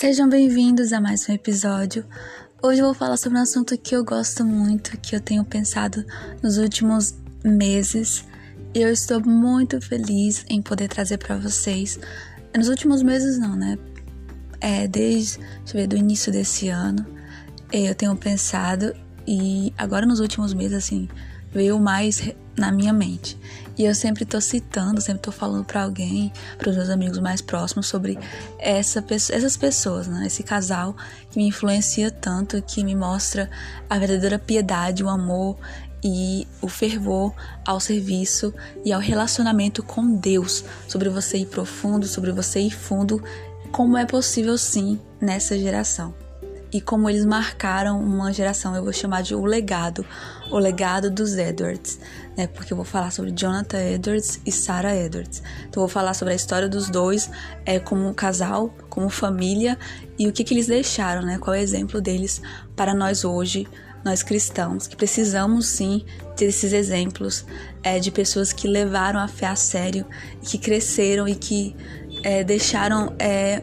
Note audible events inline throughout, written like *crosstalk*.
Sejam bem-vindos a mais um episódio. Hoje eu vou falar sobre um assunto que eu gosto muito, que eu tenho pensado nos últimos meses. E eu estou muito feliz em poder trazer para vocês. Nos últimos meses não, né? É, desde, deixa eu ver, do início desse ano, eu tenho pensado e agora nos últimos meses, assim, veio mais na minha mente. E eu sempre tô citando, sempre tô falando para alguém, para os meus amigos mais próximos sobre essa, essas pessoas, né? Esse casal que me influencia tanto, que me mostra a verdadeira piedade, o amor e o fervor ao serviço e ao relacionamento com Deus, sobre você ir profundo, sobre você ir fundo, como é possível sim nessa geração e como eles marcaram uma geração. Eu vou chamar de o legado, o legado dos Edwards, né? Porque eu vou falar sobre Jonathan Edwards e Sarah Edwards. Então eu vou falar sobre a história dos dois, é, como casal, como família e o que, que eles deixaram, né? Qual é o exemplo deles para nós hoje, nós cristãos, que precisamos sim ter esses exemplos é, de pessoas que levaram a fé a sério, que cresceram e que é, deixaram é,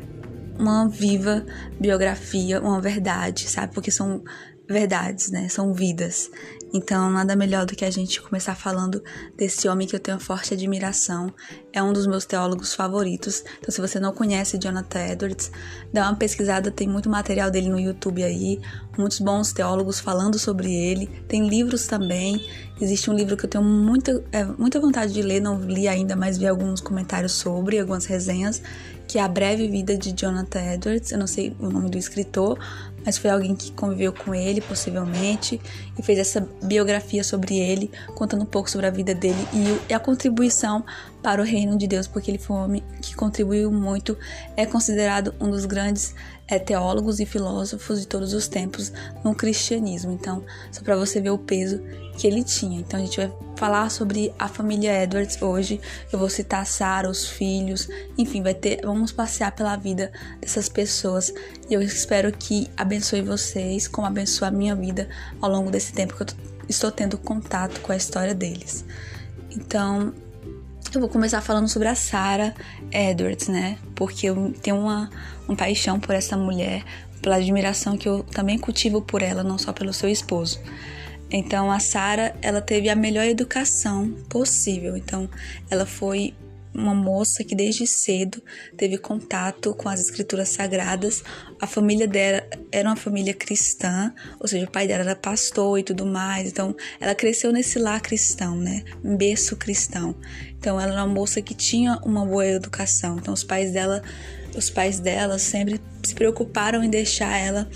uma viva biografia, uma verdade, sabe? Porque são verdades, né? São vidas. Então, nada melhor do que a gente começar falando desse homem que eu tenho forte admiração. É um dos meus teólogos favoritos. Então, se você não conhece Jonathan Edwards, dá uma pesquisada, tem muito material dele no YouTube aí, muitos bons teólogos falando sobre ele. Tem livros também. Existe um livro que eu tenho muita, é, muita vontade de ler, não li ainda, mas vi alguns comentários sobre, algumas resenhas, que é A Breve Vida de Jonathan Edwards. Eu não sei o nome do escritor, mas foi alguém que conviveu com ele, possivelmente, e fez essa biografia sobre ele, contando um pouco sobre a vida dele e a contribuição para o reino de Deus, porque ele foi um homem que contribuiu muito, é considerado um dos grandes é, teólogos e filósofos de todos os tempos no cristianismo. Então, só para você ver o peso que ele tinha. Então, a gente vai falar sobre a família Edwards hoje. Eu vou citar Sarah, os filhos, enfim, vai ter, vamos passear pela vida dessas pessoas. E eu espero que abençoe vocês, como abençoe a minha vida ao longo desse tempo que eu estou tendo contato com a história deles. Então, eu vou começar falando sobre a Sarah Edwards, né? Porque eu tenho uma, uma paixão por essa mulher, pela admiração que eu também cultivo por ela, não só pelo seu esposo. Então a Sarah, ela teve a melhor educação possível. Então ela foi uma moça que desde cedo teve contato com as escrituras sagradas. A família dela era uma família cristã, ou seja, o pai dela era pastor e tudo mais. Então, ela cresceu nesse lar cristão, né? Um berço cristão. Então, ela era uma moça que tinha uma boa educação. Então, os pais dela, os pais dela sempre se preocuparam em deixar ela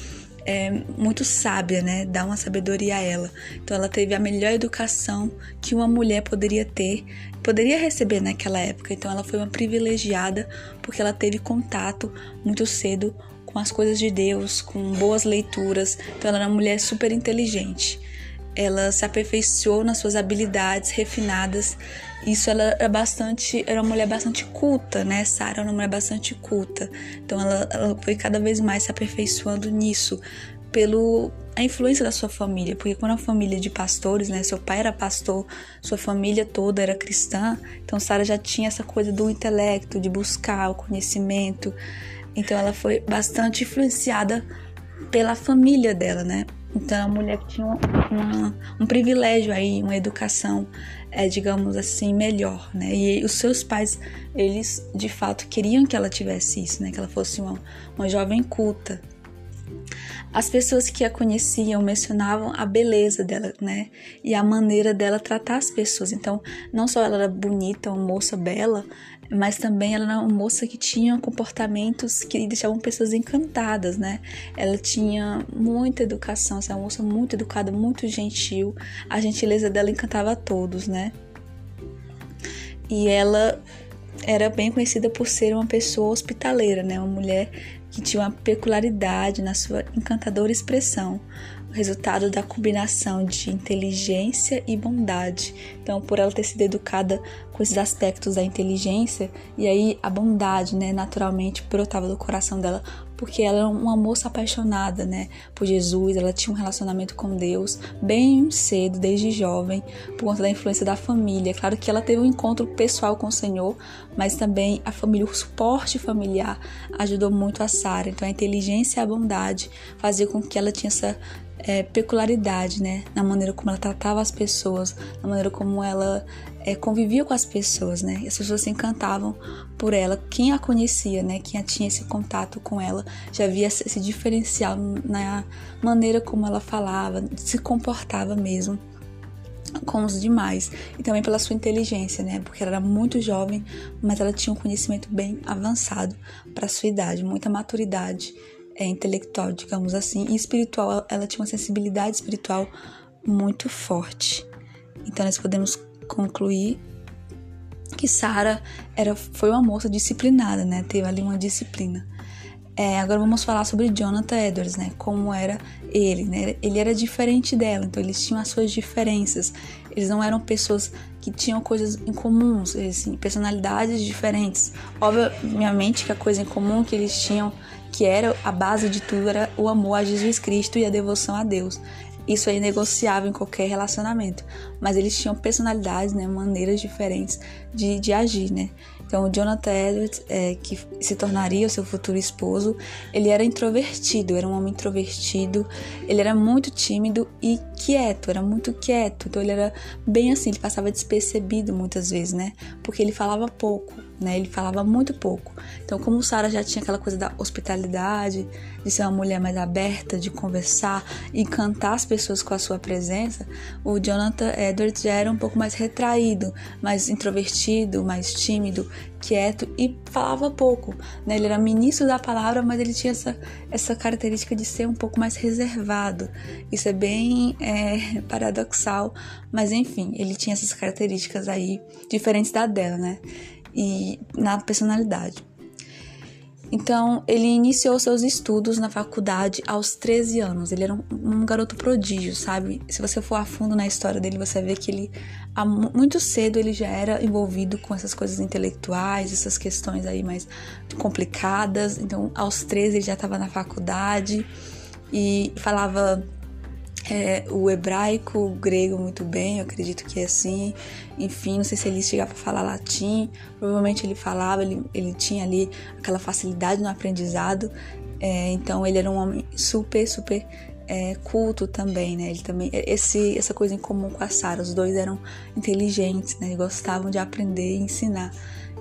é, muito sábia, né? Dar uma sabedoria a ela. Então ela teve a melhor educação que uma mulher poderia ter, poderia receber naquela época. Então ela foi uma privilegiada porque ela teve contato muito cedo com as coisas de Deus, com boas leituras. Então ela era uma mulher super inteligente. Ela se aperfeiçoou nas suas habilidades refinadas isso ela era bastante, era uma mulher bastante culta, né? Sara era uma mulher bastante culta. Então ela, ela foi cada vez mais se aperfeiçoando nisso pelo a influência da sua família, porque quando a família de pastores, né, seu pai era pastor, sua família toda era cristã, então Sara já tinha essa coisa do intelecto, de buscar o conhecimento. Então ela foi bastante influenciada pela família dela, né? Então, é uma mulher que tinha uma, um privilégio aí, uma educação, é, digamos assim, melhor, né? E os seus pais, eles de fato queriam que ela tivesse isso, né? Que ela fosse uma, uma jovem culta. As pessoas que a conheciam mencionavam a beleza dela, né? E a maneira dela tratar as pessoas. Então, não só ela era bonita, uma moça bela, mas também ela era uma moça que tinha comportamentos que deixavam pessoas encantadas, né? Ela tinha muita educação, uma moça muito educada, muito gentil. A gentileza dela encantava a todos, né? E ela era bem conhecida por ser uma pessoa hospitaleira, né? Uma mulher que tinha uma peculiaridade na sua encantadora expressão. Resultado da combinação de inteligência e bondade. Então, por ela ter sido educada com esses aspectos da inteligência, e aí a bondade, né, naturalmente brotava do coração dela, porque ela era uma moça apaixonada, né, por Jesus, ela tinha um relacionamento com Deus bem cedo, desde jovem, por conta da influência da família. Claro que ela teve um encontro pessoal com o Senhor, mas também a família, o suporte familiar ajudou muito a Sara. Então, a inteligência e a bondade fazia com que ela tinha essa é, peculiaridade, né? Na maneira como ela tratava as pessoas, na maneira como ela é, convivia com as pessoas, né? As pessoas se encantavam por ela. Quem a conhecia, né? Quem tinha esse contato com ela já via esse diferencial na maneira como ela falava, se comportava mesmo com os demais e também pela sua inteligência, né? Porque ela era muito jovem, mas ela tinha um conhecimento bem avançado para sua idade, muita maturidade é, intelectual, digamos assim, e espiritual, ela tinha uma sensibilidade espiritual muito forte. Então nós podemos concluir que Sara era foi uma moça disciplinada, né? Teve ali uma disciplina. É, agora vamos falar sobre Jonathan Edwards, né? Como era ele, né? Ele era diferente dela, então eles tinham as suas diferenças. Eles não eram pessoas que tinham coisas em comuns, assim, personalidades diferentes. Obviamente que a coisa em comum que eles tinham que era a base de tudo era o amor a Jesus Cristo e a devoção a Deus. Isso é inegociável em qualquer relacionamento. Mas eles tinham personalidades, né, maneiras diferentes de, de agir, né? Então, o Jonathan Edwards, é, que se tornaria o seu futuro esposo, ele era introvertido, era um homem introvertido, ele era muito tímido e quieto, era muito quieto. Então, ele era bem assim, ele passava despercebido muitas vezes, né? Porque ele falava pouco né? Ele falava muito pouco. Então, como Sara já tinha aquela coisa da hospitalidade, de ser uma mulher mais aberta, de conversar, encantar as pessoas com a sua presença, o Jonathan Edwards já era um pouco mais retraído, mais introvertido, mais tímido, quieto e falava pouco. Né? Ele era ministro da palavra, mas ele tinha essa, essa característica de ser um pouco mais reservado. Isso é bem é, paradoxal, mas enfim, ele tinha essas características aí diferentes da dela, né? E na personalidade. Então, ele iniciou seus estudos na faculdade aos 13 anos. Ele era um, um, garoto prodígio, sabe? Se você for a fundo na história dele, você vê que ele, muito cedo, ele já era envolvido com essas coisas intelectuais, essas questões aí mais complicadas. Então, aos 13, ele já estava na faculdade e falava é, o hebraico, o grego muito bem, eu acredito que é assim. Enfim, não sei se ele chegava a falar latim, provavelmente ele falava, ele, ele tinha ali aquela facilidade no aprendizado. É, então ele era um homem super, super é, culto também, né? Ele também esse essa coisa em comum com a Sara, os dois eram inteligentes, né? Gostavam de aprender e ensinar.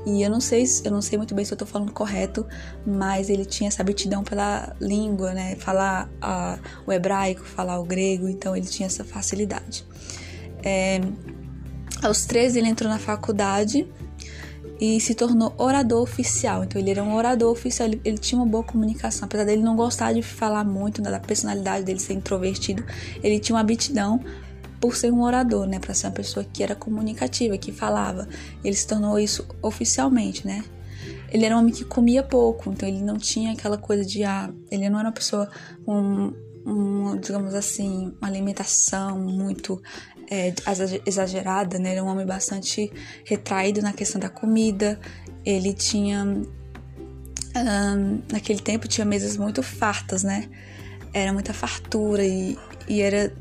E eu não sei, eu não sei muito bem se eu tô falando correto, mas ele tinha essa aptidão pela língua, né? Falar o hebraico, falar o grego, então ele tinha essa facilidade. É, aos 13 ele entrou na faculdade e se tornou orador oficial. Então ele era um orador oficial, ele, ele, tinha uma boa comunicação, apesar dele não gostar de falar muito, né, da personalidade dele ser introvertido, ele tinha uma aptidão por ser um orador, né, para ser uma pessoa que era comunicativa, que falava. Ele se tornou isso oficialmente, né? Ele era um homem que comia pouco, então ele não tinha aquela coisa de ah, ele não era uma pessoa com um, digamos assim, uma alimentação muito é, exagerada, né? Ele era um homem bastante retraído na questão da comida. Ele tinha um, naquele tempo tinha mesas muito fartas, né? Era muita fartura e, e era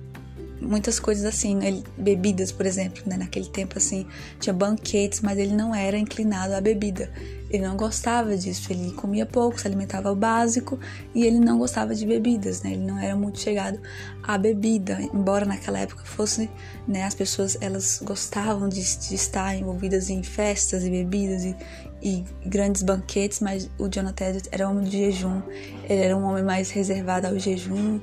muitas coisas assim, né? bebidas, por exemplo, né? Naquele tempo assim, tinha banquetes, mas ele não era inclinado à bebida. Ele não gostava disso, ele comia pouco, se alimentava o básico e ele não gostava de bebidas, né? Ele não era muito chegado à bebida, embora naquela época fosse, né, as pessoas elas gostavam de, de estar envolvidas em festas e bebidas e, e grandes banquetes, mas o Jonathan era homem de jejum, ele era um homem mais reservado ao jejum,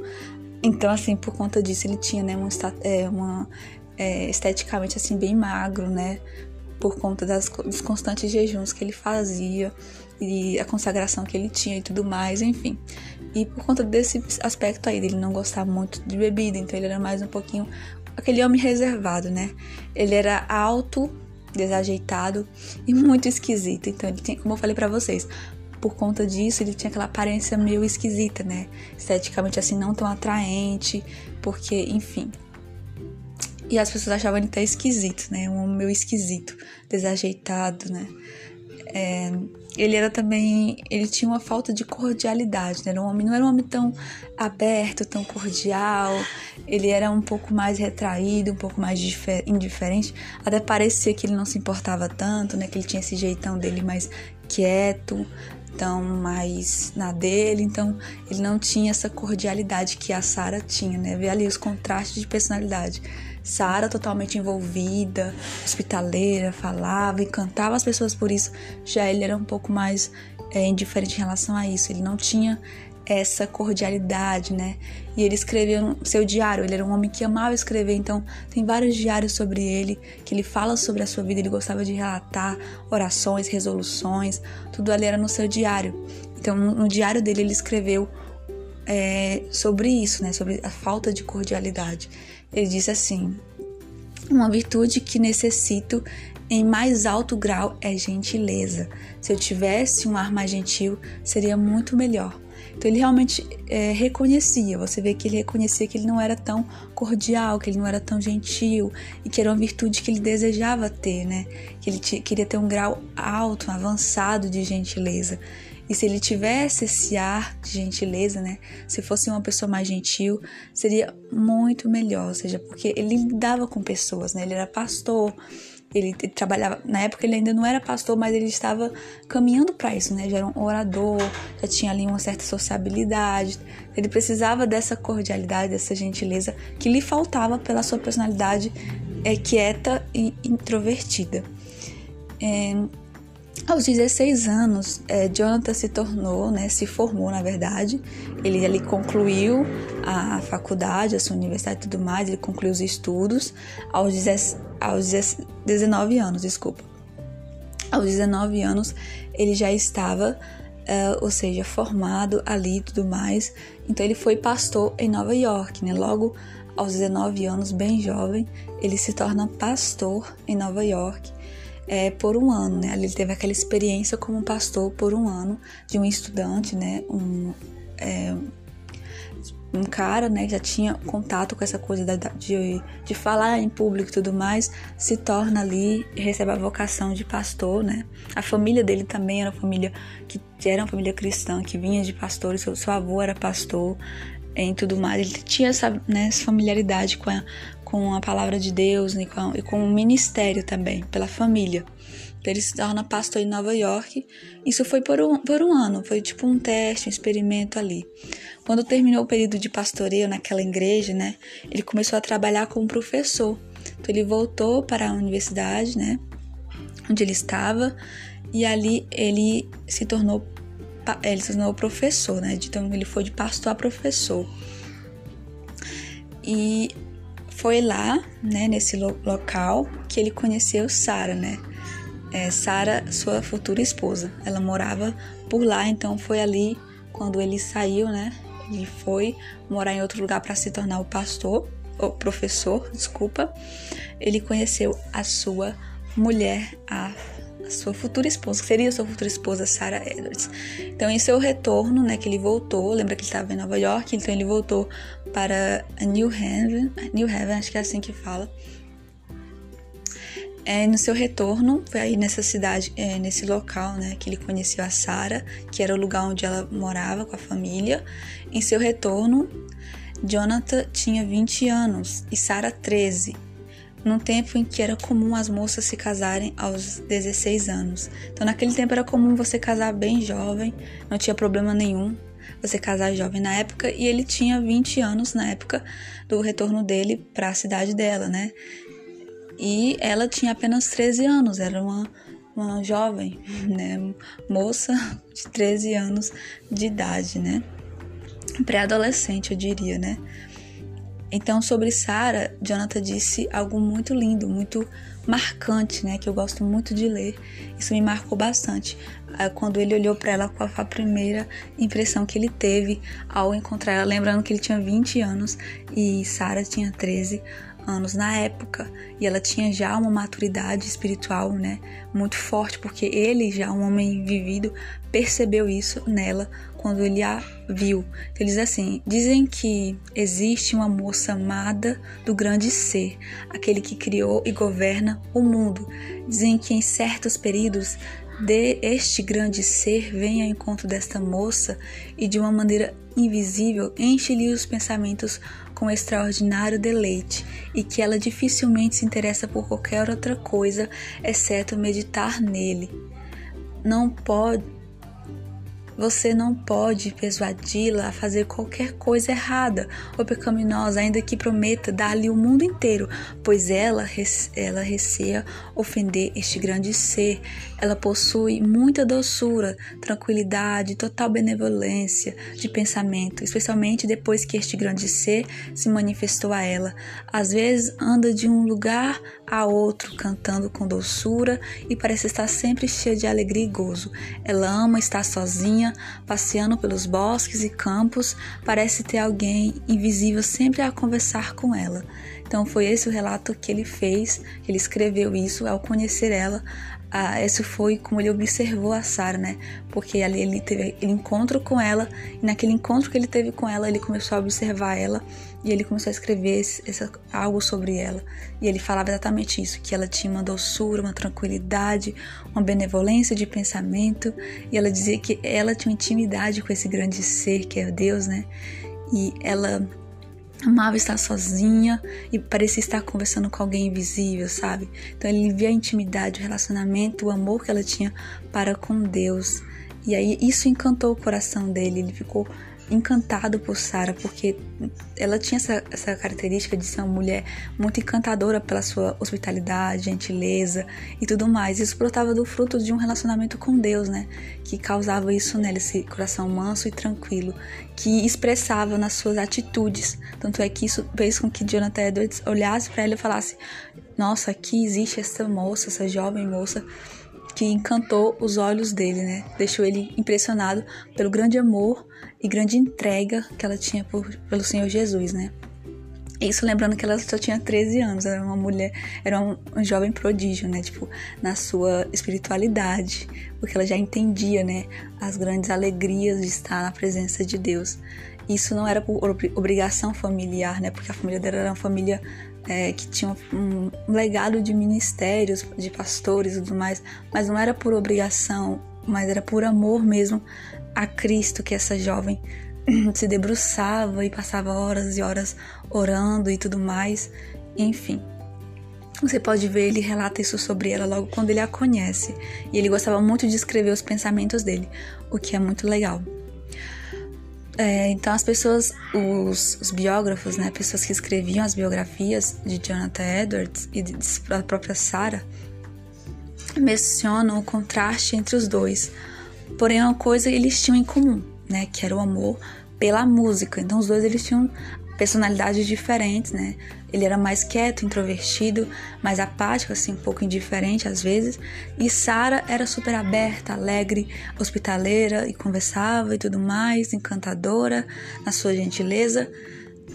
então, assim, por conta disso, ele tinha, né, uma, é, uma é, esteticamente, assim, bem magro, né? Por conta das, dos constantes jejuns que ele fazia e a consagração que ele tinha e tudo mais, enfim. E por conta desse aspecto aí, dele não gostar muito de bebida, então ele era mais um pouquinho aquele homem reservado, né? Ele era alto, desajeitado e muito esquisito. Então ele tinha, como eu falei para vocês, por conta disso, ele tinha aquela aparência meio esquisita, né? Esteticamente assim, não tão atraente, porque, enfim. E as pessoas achavam ele até esquisito, né? Um homem meio esquisito, desajeitado, né? É, ele era também. Ele tinha uma falta de cordialidade, né? Era um homem, não era um homem tão aberto, tão cordial. Ele era um pouco mais retraído, um pouco mais indiferente. Até parecia que ele não se importava tanto, né? Que ele tinha esse jeitão dele mais quieto, tão mais na dele. Então, ele não tinha essa cordialidade que a Sara tinha, né? Ver ali os contrastes de personalidade. Sara totalmente envolvida, hospitaleira, falava, encantava as pessoas por isso. Já ele era um pouco mais é, indiferente em relação a isso. Ele não tinha essa cordialidade, né? E ele escreveu seu diário. Ele era um homem que amava escrever, então tem vários diários sobre ele que ele fala sobre a sua vida. Ele gostava de relatar orações, resoluções, tudo ali era no seu diário. Então, no, diário dele, ele escreveu é, sobre isso, né? Sobre a falta de cordialidade. Ele disse assim: Uma virtude que necessito em mais alto grau é gentileza. Se eu tivesse um ar mais gentil, seria muito melhor. Então ele realmente é, reconhecia, você vê que ele reconhecia que ele não era tão cordial, que ele não era tão gentil e que era uma virtude que ele desejava ter, né? Que ele queria ter um grau alto, avançado de gentileza. E se ele tivesse esse ar de gentileza, né? Se fosse uma pessoa mais gentil, seria muito melhor. Ou seja, porque ele lidava com pessoas, né? Ele era pastor, ele, trabalhava. Na época ele ainda não era pastor, mas ele estava caminhando para isso, né? Já era um orador, já tinha ali uma certa sociabilidade. Ele precisava dessa cordialidade, dessa gentileza que lhe faltava pela sua personalidade é, quieta e introvertida. É, aos 16 anos, é, Jonathan se tornou, né, se formou na verdade. Ele ali concluiu a faculdade, a sua universidade e tudo mais, ele concluiu os estudos aos, aos 19 anos, desculpa. Aos 19 anos ele já estava, uh, ou seja, formado ali e tudo mais. Então ele foi pastor em Nova York, né? Logo aos 19 anos, bem jovem, ele se torna pastor em Nova York é, por um ano, né? Ele teve aquela experiência como pastor por um ano de um estudante, né? Um, é, um cara, né, que já tinha contato com essa coisa de, de falar em público e tudo mais, se torna ali, recebe a vocação de pastor, né? A família dele também era uma família que era uma família cristã, que vinha de pastores, seu, seu avô era pastor, em tudo mais. Ele tinha essa, né, essa familiaridade com a, com a palavra de Deus com, e com o ministério também, pela família. Então, ele se torna pastor em Nova York. Isso foi por um, por um ano, foi tipo um teste, um experimento ali. Quando terminou o período de pastoreio naquela igreja, né, ele começou a trabalhar como professor. Então ele voltou para a universidade, né, onde ele estava, e ali ele se tornou ele se tornou professor, né? Então ele foi de pastor a professor. E foi lá, né, nesse lo local que ele conheceu Sara, né? É, Sara, sua futura esposa. Ela morava por lá, então foi ali quando ele saiu, né? Ele foi morar em outro lugar para se tornar o pastor, o professor, desculpa. Ele conheceu a sua mulher, a sua futura esposa, que seria sua futura esposa, Sarah Edwards. Então, em seu retorno, né, que ele voltou, lembra que ele estava em Nova York, então ele voltou para New Haven, New Haven, acho que é assim que fala. É, no seu retorno, foi aí nessa cidade, é, nesse local, né, que ele conheceu a Sarah, que era o lugar onde ela morava com a família. Em seu retorno, Jonathan tinha 20 anos e Sarah 13 num tempo em que era comum as moças se casarem aos 16 anos. Então, naquele tempo era comum você casar bem jovem, não tinha problema nenhum você casar jovem na época, e ele tinha 20 anos na época do retorno dele para a cidade dela, né? E ela tinha apenas 13 anos, era uma, uma jovem, *laughs* né? Moça de 13 anos de idade, né? Pré-adolescente, eu diria, né? Então, sobre Sara, Jonathan disse algo muito lindo, muito marcante, né? Que eu gosto muito de ler. Isso me marcou bastante. Ah, quando ele olhou para ela, qual foi a primeira impressão que ele teve ao encontrar ela? Lembrando que ele tinha 20 anos e Sara tinha 13 anos na época e ela tinha já uma maturidade espiritual, né, muito forte, porque ele, já um homem vivido, percebeu isso nela quando ele a viu. Ele diz assim: dizem que existe uma moça amada do grande ser, aquele que criou e governa o mundo. Dizem que em certos períodos de este grande ser vem ao encontro desta moça e de uma maneira invisível enche-lhe os pensamentos com extraordinário deleite e que ela dificilmente se interessa por qualquer outra coisa exceto meditar nele. Não pode você não pode persuadi-la a fazer qualquer coisa errada ou pecaminosa, ainda que prometa dar-lhe o mundo inteiro, pois ela, ela receia ofender este grande ser. Ela possui muita doçura, tranquilidade, total benevolência de pensamento, especialmente depois que este grande ser se manifestou a ela. Às vezes anda de um lugar a outro, cantando com doçura e parece estar sempre cheia de alegria e gozo. Ela ama estar sozinha passeando pelos bosques e campos, parece ter alguém invisível sempre a conversar com ela. Então foi esse o relato que ele fez, ele escreveu isso ao conhecer ela. Ah, foi como ele observou a Sara, né? Porque ali ele teve aquele encontro com ela, e naquele encontro que ele teve com ela, ele começou a observar ela e ele começou a escrever esse, esse, algo sobre ela. E ele falava exatamente isso: que ela tinha uma doçura, uma tranquilidade, uma benevolência de pensamento. E ela dizia que ela tinha intimidade com esse grande ser que é Deus, né? E ela amava estar sozinha e parecia estar conversando com alguém invisível, sabe? Então ele via a intimidade, o relacionamento, o amor que ela tinha para com Deus. E aí isso encantou o coração dele, ele ficou encantado por Sara, porque ela tinha essa, essa característica de ser uma mulher muito encantadora pela sua hospitalidade, gentileza e tudo mais. Isso brotava do fruto de um relacionamento com Deus, né? Que causava isso nela, esse coração manso e tranquilo, que expressava nas suas atitudes. Tanto é que isso fez com que Jonathan Edwards olhasse para ela e falasse: Nossa, aqui existe essa moça, essa jovem moça que encantou os olhos dele, né? Deixou ele impressionado pelo grande amor e grande entrega que ela tinha por, pelo Senhor Jesus, né? Isso lembrando que ela só tinha 13 anos, era uma mulher, era um, um, jovem prodígio, né? Tipo, na sua espiritualidade, porque ela já entendia, né? As grandes alegrias de estar na presença de Deus. Isso não era por obrigação familiar, né? Porque a família dela era uma família é, que tinha um, um legado de ministérios, de pastores e tudo mais, mas não era por obrigação, mas era por amor mesmo a Cristo que essa jovem *clears throat* se debruçava e passava horas e horas orando e tudo mais, enfim. Você pode ver, ele relata isso sobre ela logo quando ele a conhece. E ele gostava muito de escrever os pensamentos dele, o que é muito legal. É, então as pessoas, os, os, biógrafos, né, pessoas que escreviam as biografias de Jonathan Edwards e da própria Sarah, mencionam o contraste entre os dois. Porém, uma coisa eles tinham em comum, né, que era o amor pela música. Então os dois eles tinham personalidades diferentes, né? Ele era mais quieto, introvertido, mais apático, assim, um pouco indiferente às vezes. E Sara era super aberta, alegre, hospitaleira e conversava e tudo mais, encantadora na sua gentileza.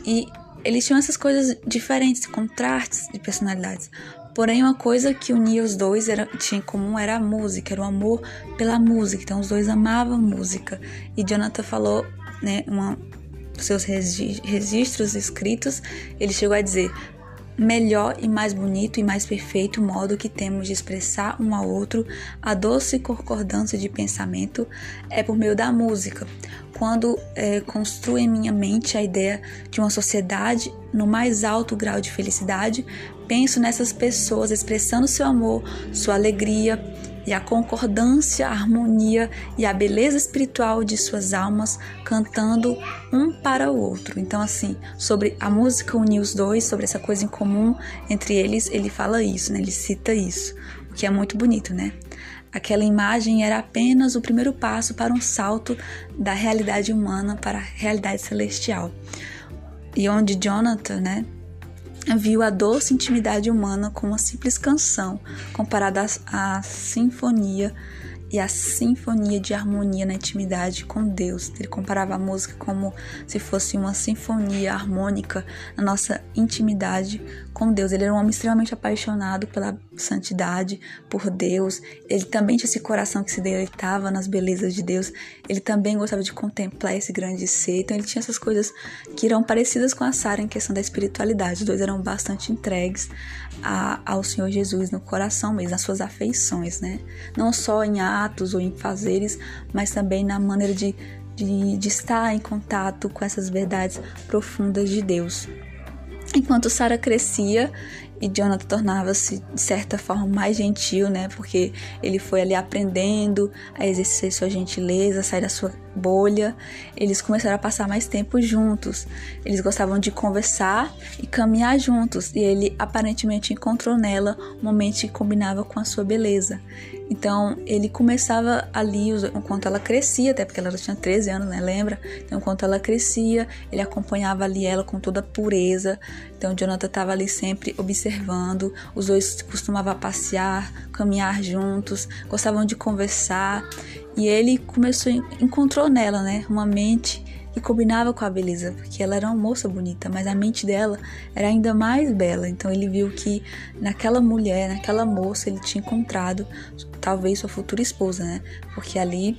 E eles tinham essas coisas diferentes, contrastes de personalidades. Porém, uma coisa que unia os dois era, tinha em comum era a música, era o amor pela música. Então, os dois amavam música. E Jonathan falou, né, uma, seus registros escritos, ele chegou a dizer: melhor e mais bonito e mais perfeito modo que temos de expressar um ao outro a doce concordância de pensamento é por meio da música. Quando é, construo em minha mente a ideia de uma sociedade no mais alto grau de felicidade, penso nessas pessoas expressando seu amor, sua alegria, e a concordância, a harmonia e a beleza espiritual de suas almas cantando um para o outro. Então, assim, sobre a música unir os dois, sobre essa coisa em comum entre eles, ele fala isso, né? Ele cita isso, o que é muito bonito, né? Aquela imagem era apenas o primeiro passo para um salto da realidade humana para a realidade celestial. E onde Jonathan, né, viu a doce intimidade humana com uma simples canção, comparada à, sinfonia e a sinfonia de harmonia na intimidade com Deus. Ele comparava a música como se fosse uma sinfonia harmônica na nossa intimidade com Deus. Ele era um homem extremamente apaixonado pela santidade, por Deus. Ele também tinha esse coração que se deleitava nas belezas de Deus. Ele também gostava de contemplar esse grande ser. Então ele tinha essas coisas que eram parecidas com a Sara em questão da espiritualidade. Os dois eram bastante entregues a, ao Senhor Jesus no coração mesmo, nas suas afeições, né? Não só em atos ou em fazeres, mas também na maneira de, de, de estar em contato com essas verdades profundas de Deus. Enquanto Sara crescia e Jonathan tornava-se de certa forma mais gentil, né? Porque ele foi ali aprendendo a exercer sua gentileza, sair da sua bolha. Eles começaram a passar mais tempo juntos. Eles gostavam de conversar e caminhar juntos, e ele aparentemente encontrou nela um momento que combinava com a sua beleza. Então ele começava ali, enquanto ela crescia, até porque ela tinha 13 anos, né? Lembra? Então, enquanto ela crescia, ele acompanhava ali ela com toda pureza. Então, Jonathan estava ali sempre observando. Os dois costumavam passear, caminhar juntos, gostavam de conversar. E ele começou, encontrou nela, né? Uma mente que combinava com a beleza, porque ela era uma moça bonita, mas a mente dela era ainda mais bela. Então ele viu que naquela mulher, naquela moça, ele tinha encontrado talvez sua futura esposa, né? Porque ali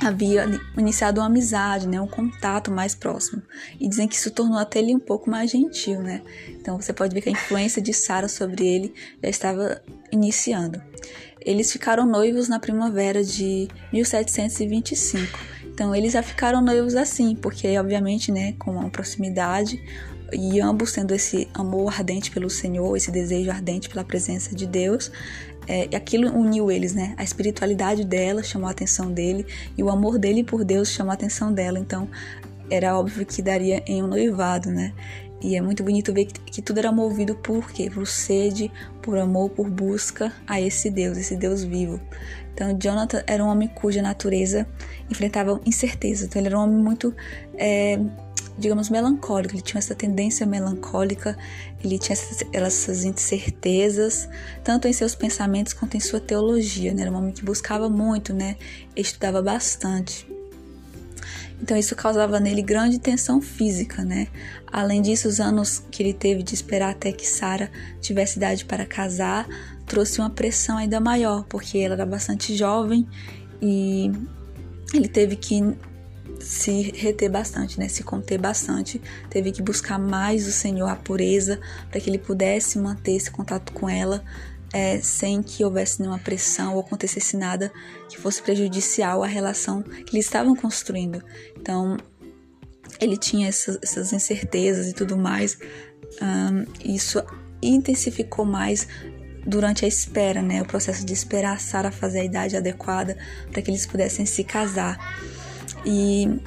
havia iniciado uma amizade, né, um contato mais próximo. E dizem que isso tornou até ele um pouco mais gentil, né? Então você pode ver que a influência de Sara sobre ele já estava iniciando. Eles ficaram noivos na primavera de 1725. Então eles já ficaram noivos assim, porque obviamente, né, com uma proximidade e ambos tendo esse amor ardente pelo Senhor, esse desejo ardente pela presença de Deus, é, aquilo uniu eles, né? A espiritualidade dela chamou a atenção dele e o amor dele por Deus chamou a atenção dela. Então era óbvio que daria em um noivado, né? E é muito bonito ver que, que tudo era movido por quê? Por sede, por amor, por busca a esse Deus, esse Deus vivo. Então, Jonathan era um homem cuja natureza enfrentava incerteza. Então, ele era um homem muito, é, digamos, melancólico. Ele tinha essa tendência melancólica, ele tinha essas, essas incertezas, tanto em seus pensamentos quanto em sua teologia. Né? Era um homem que buscava muito, né? Estudava bastante. Então isso causava nele grande tensão física, né? Além disso, os anos que ele teve de esperar até que Sara tivesse idade para casar trouxe uma pressão ainda maior, porque ela era bastante jovem e ele teve que se reter bastante, né? Se conter bastante, teve que buscar mais o Senhor, a pureza, para que ele pudesse manter esse contato com ela é, sem que houvesse nenhuma pressão ou acontecesse nada que fosse prejudicial à relação que eles estavam construindo. Então, ele tinha essas, essas incertezas e tudo mais. Um, isso intensificou mais durante a espera, né? O processo de esperar a Sara fazer a idade adequada para que eles pudessem se casar. E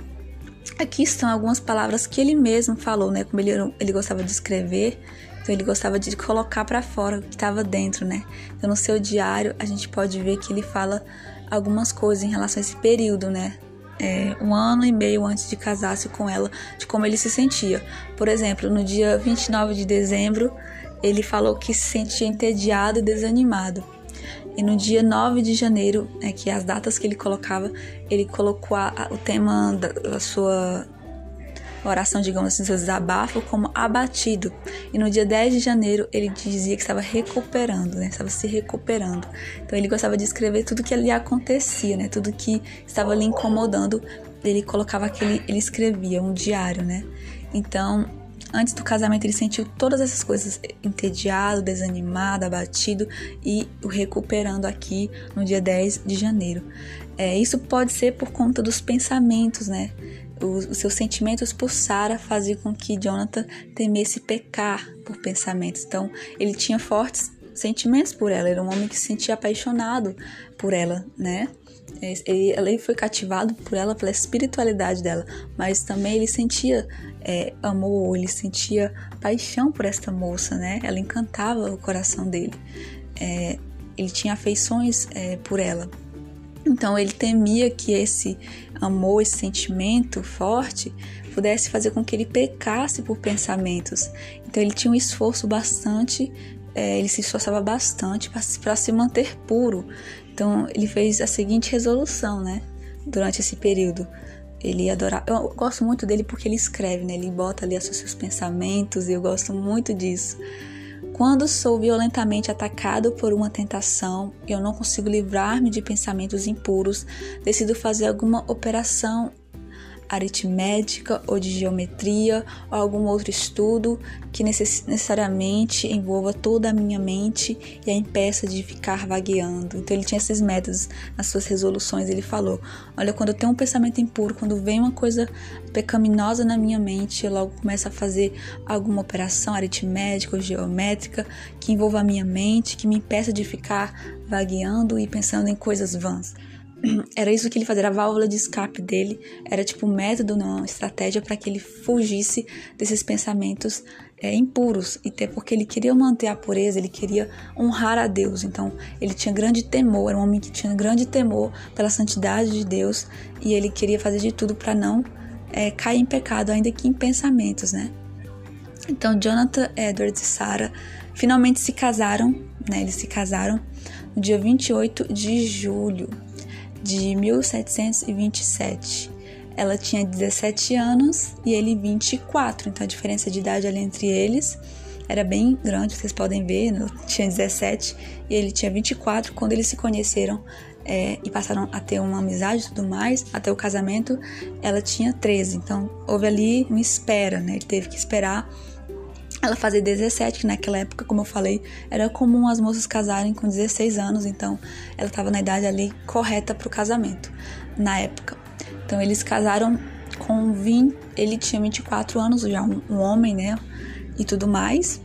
aqui estão algumas palavras que ele mesmo falou, né? Como ele, ele gostava de escrever, então ele gostava de colocar para fora o que estava dentro, né? Então no seu diário a gente pode ver que ele fala algumas coisas em relação a esse período, né? É, um ano e meio antes de casar-se com ela, de como ele se sentia. Por exemplo, no dia 29 de dezembro, ele falou que se sentia entediado e desanimado. E no dia 9 de janeiro, é que as datas que ele colocava, ele colocou a, o tema da, da sua oração, digamos assim, seu desabafo, como abatido. E no dia 10 de janeiro ele dizia que estava recuperando, né? Estava se recuperando. Então ele gostava de escrever tudo que ali acontecia, né? Tudo que estava lhe incomodando. Ele colocava aquele, ele escrevia um diário, né? Então, antes do casamento ele sentiu todas essas coisas, entediado, desanimado, abatido e o recuperando aqui no dia 10 de janeiro. É, isso pode ser por conta dos pensamentos, né? os, os seus sentimentos por Sara faziam com que Jonathan temesse pecar por pensamentos. Então, ele tinha fortes sentimentos por ela, era um homem que se sentia apaixonado por ela, né? Ele, foi cativado por ela, pela espiritualidade dela, mas também ele sentia é, amor, ele sentia paixão por esta moça, né? Ela encantava o coração dele. É, ele tinha afeições é, por ela. Então ele temia que esse amor, esse sentimento forte pudesse fazer com que ele pecasse por pensamentos. Então ele tinha um esforço bastante é, ele se esforçava bastante para se manter puro. Então ele fez a seguinte resolução, né? Durante esse período. Ele adorava. Eu gosto muito dele porque ele escreve, né? Ele bota ali os seus pensamentos e eu gosto muito disso. Quando sou violentamente atacado por uma tentação e eu não consigo livrar-me de pensamentos impuros, decido fazer alguma operação aritmética ou de geometria ou algum outro estudo que necessariamente envolva toda a minha mente e a impeça de ficar vagueando. Então ele tinha esses métodos nas suas resoluções. Ele falou: Olha, quando eu tenho um pensamento impuro, quando vem uma coisa pecaminosa na minha mente, eu logo começo a fazer alguma operação aritmética ou geométrica que envolva a minha mente, que me impeça de ficar vagueando e pensando em coisas vãs. *clears throat* Era isso que ele fazia, a válvula de escape dele, era tipo um método, não, uma estratégia para que ele fugisse desses pensamentos é, impuros, e até porque ele queria manter a pureza, ele queria honrar a Deus, então ele tinha grande temor, era um homem que tinha grande temor pela santidade de Deus, e ele queria fazer de tudo para não é, cair em pecado, ainda que em pensamentos, né? Então Jonathan Edwards e Sarah finalmente se casaram, né? Eles se casaram no dia 28 de julho de 1727. Ela tinha 17 anos e ele 24, então a diferença de idade ali entre eles era bem grande, vocês podem ver, né? tinha 17 e ele tinha 24 quando eles se conheceram é, e passaram a ter uma amizade e tudo mais, até o casamento, ela tinha 13, então houve ali uma espera, né? Ele teve que esperar ela fazer 17, que naquela época, como eu falei, era comum as moças casarem com 16 anos, então ela estava na idade ali correta para o casamento, na época. Então eles casaram com 20, ele tinha 24 anos, já um homem, né, e tudo mais.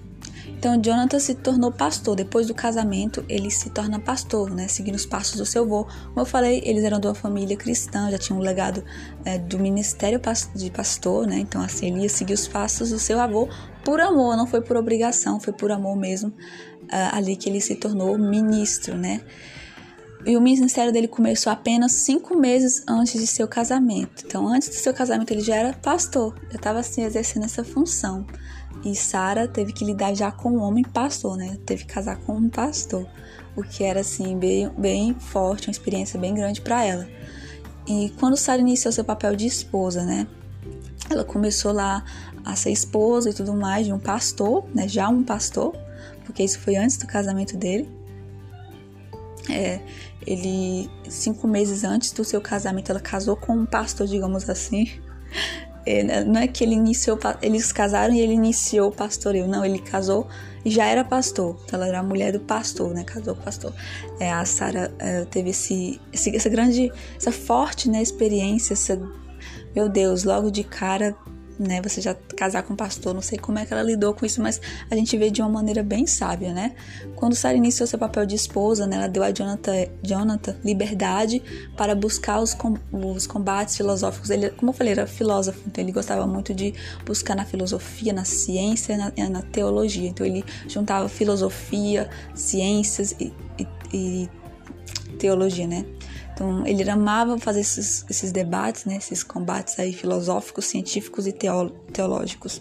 Então Jonathan se tornou pastor. Depois do casamento, ele se torna pastor, né? Seguindo os passos do seu avô. Como eu falei, eles eram de uma família cristã, já tinham um legado é, do ministério de pastor, né? Então assim, ele ia seguir os passos do seu avô por amor, não foi por obrigação, foi por amor mesmo. Uh, ali que ele se tornou ministro, né? E o ministério dele começou apenas cinco meses antes de seu casamento. Então, antes do seu casamento, ele já era pastor, já estava assim exercendo essa função. E Sara teve que lidar já com um homem pastor, né? Teve que casar com um pastor, o que era assim bem, bem forte, uma experiência bem grande para ela. E quando Sara iniciou seu papel de esposa, né? Ela começou lá a ser esposa e tudo mais de um pastor, né? Já um pastor, porque isso foi antes do casamento dele. É, ele cinco meses antes do seu casamento, ela casou com um pastor, digamos assim. É, não é que ele iniciou, eles casaram e ele iniciou o pastoreio, não, ele casou e já era pastor, então ela era a mulher do pastor, né, casou com o pastor. É, a Sara é, teve esse, essa grande, essa forte, né, experiência, essa, meu Deus, logo de cara né? Você já casar com um pastor, não sei como é que ela lidou com isso, mas a gente vê de uma maneira bem sábia, né? Quando Sarah iniciou seu papel de esposa, né? Ela deu a Jonathan, Jonathan liberdade para buscar os, com, os combates filosóficos. Ele, como eu falei, era filósofo, então ele gostava muito de buscar na filosofia, na ciência, na, na teologia. Então ele juntava filosofia, ciências e, e, e teologia, né? Então, ele amava fazer esses, esses debates, né, esses combates aí filosóficos, científicos e teológicos.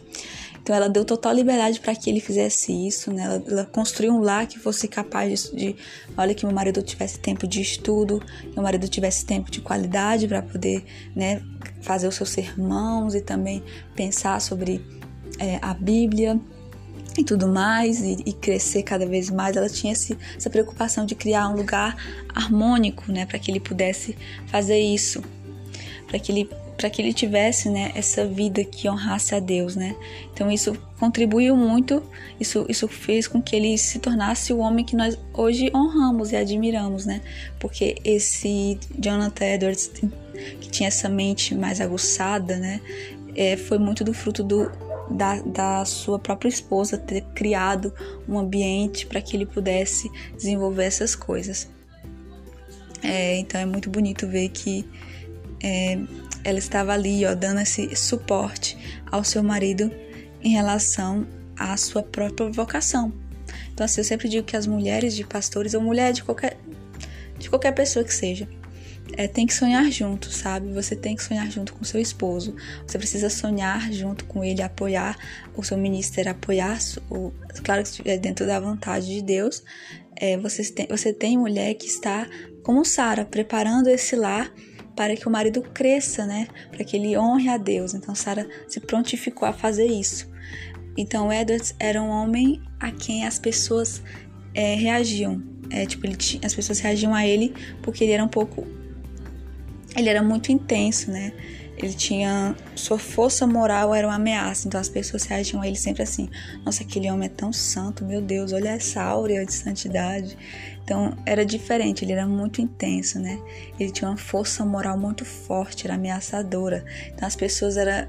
Então, ela deu total liberdade para que ele fizesse isso, né? Ela, ela, construiu um lar que fosse capaz de, de, olha, que meu marido tivesse tempo de estudo, que meu marido tivesse tempo de qualidade para poder, né, fazer os seus sermãos e também pensar sobre é, a Bíblia e tudo mais, e, e, crescer cada vez mais, ela tinha esse, essa preocupação de criar um lugar harmônico, né, para que ele pudesse fazer isso, para que ele para que ele tivesse, né, essa vida que honrasse a Deus, né? Então isso contribuiu muito, isso isso fez com que ele se tornasse o homem que nós hoje honramos e admiramos, né? Porque esse Jonathan Edwards que tinha essa mente mais aguçada, né, é, foi muito do fruto do da, da sua própria esposa ter criado um ambiente para que ele pudesse desenvolver essas coisas. É, então é muito bonito ver que é, ela estava ali, ó, dando esse suporte ao seu marido em relação à sua própria vocação. Então, assim, eu sempre digo que as mulheres de pastores, ou mulher de qualquer, de qualquer pessoa que seja, é, tem que sonhar junto, sabe? Você tem que sonhar junto com seu esposo. Você precisa sonhar junto com ele, apoiar o seu ministério, apoiar, o, claro que estiver dentro da vontade de Deus. É, você, tem, você tem mulher que está, como Sara, preparando esse lar para que o marido cresça, né? Para que ele honre a Deus. Então Sara se prontificou a fazer isso. Então Edwards era um homem a quem as pessoas é, reagiam. É, tipo, ele as pessoas reagiam a ele porque ele era um pouco ele era muito intenso, né? Ele tinha. Sua força moral era uma ameaça, então as pessoas reagiam a ele sempre assim: nossa, aquele homem é tão santo, meu Deus, olha essa áurea de santidade. Então era diferente, ele era muito intenso, né? Ele tinha uma força moral muito forte, era ameaçadora. Então as pessoas eram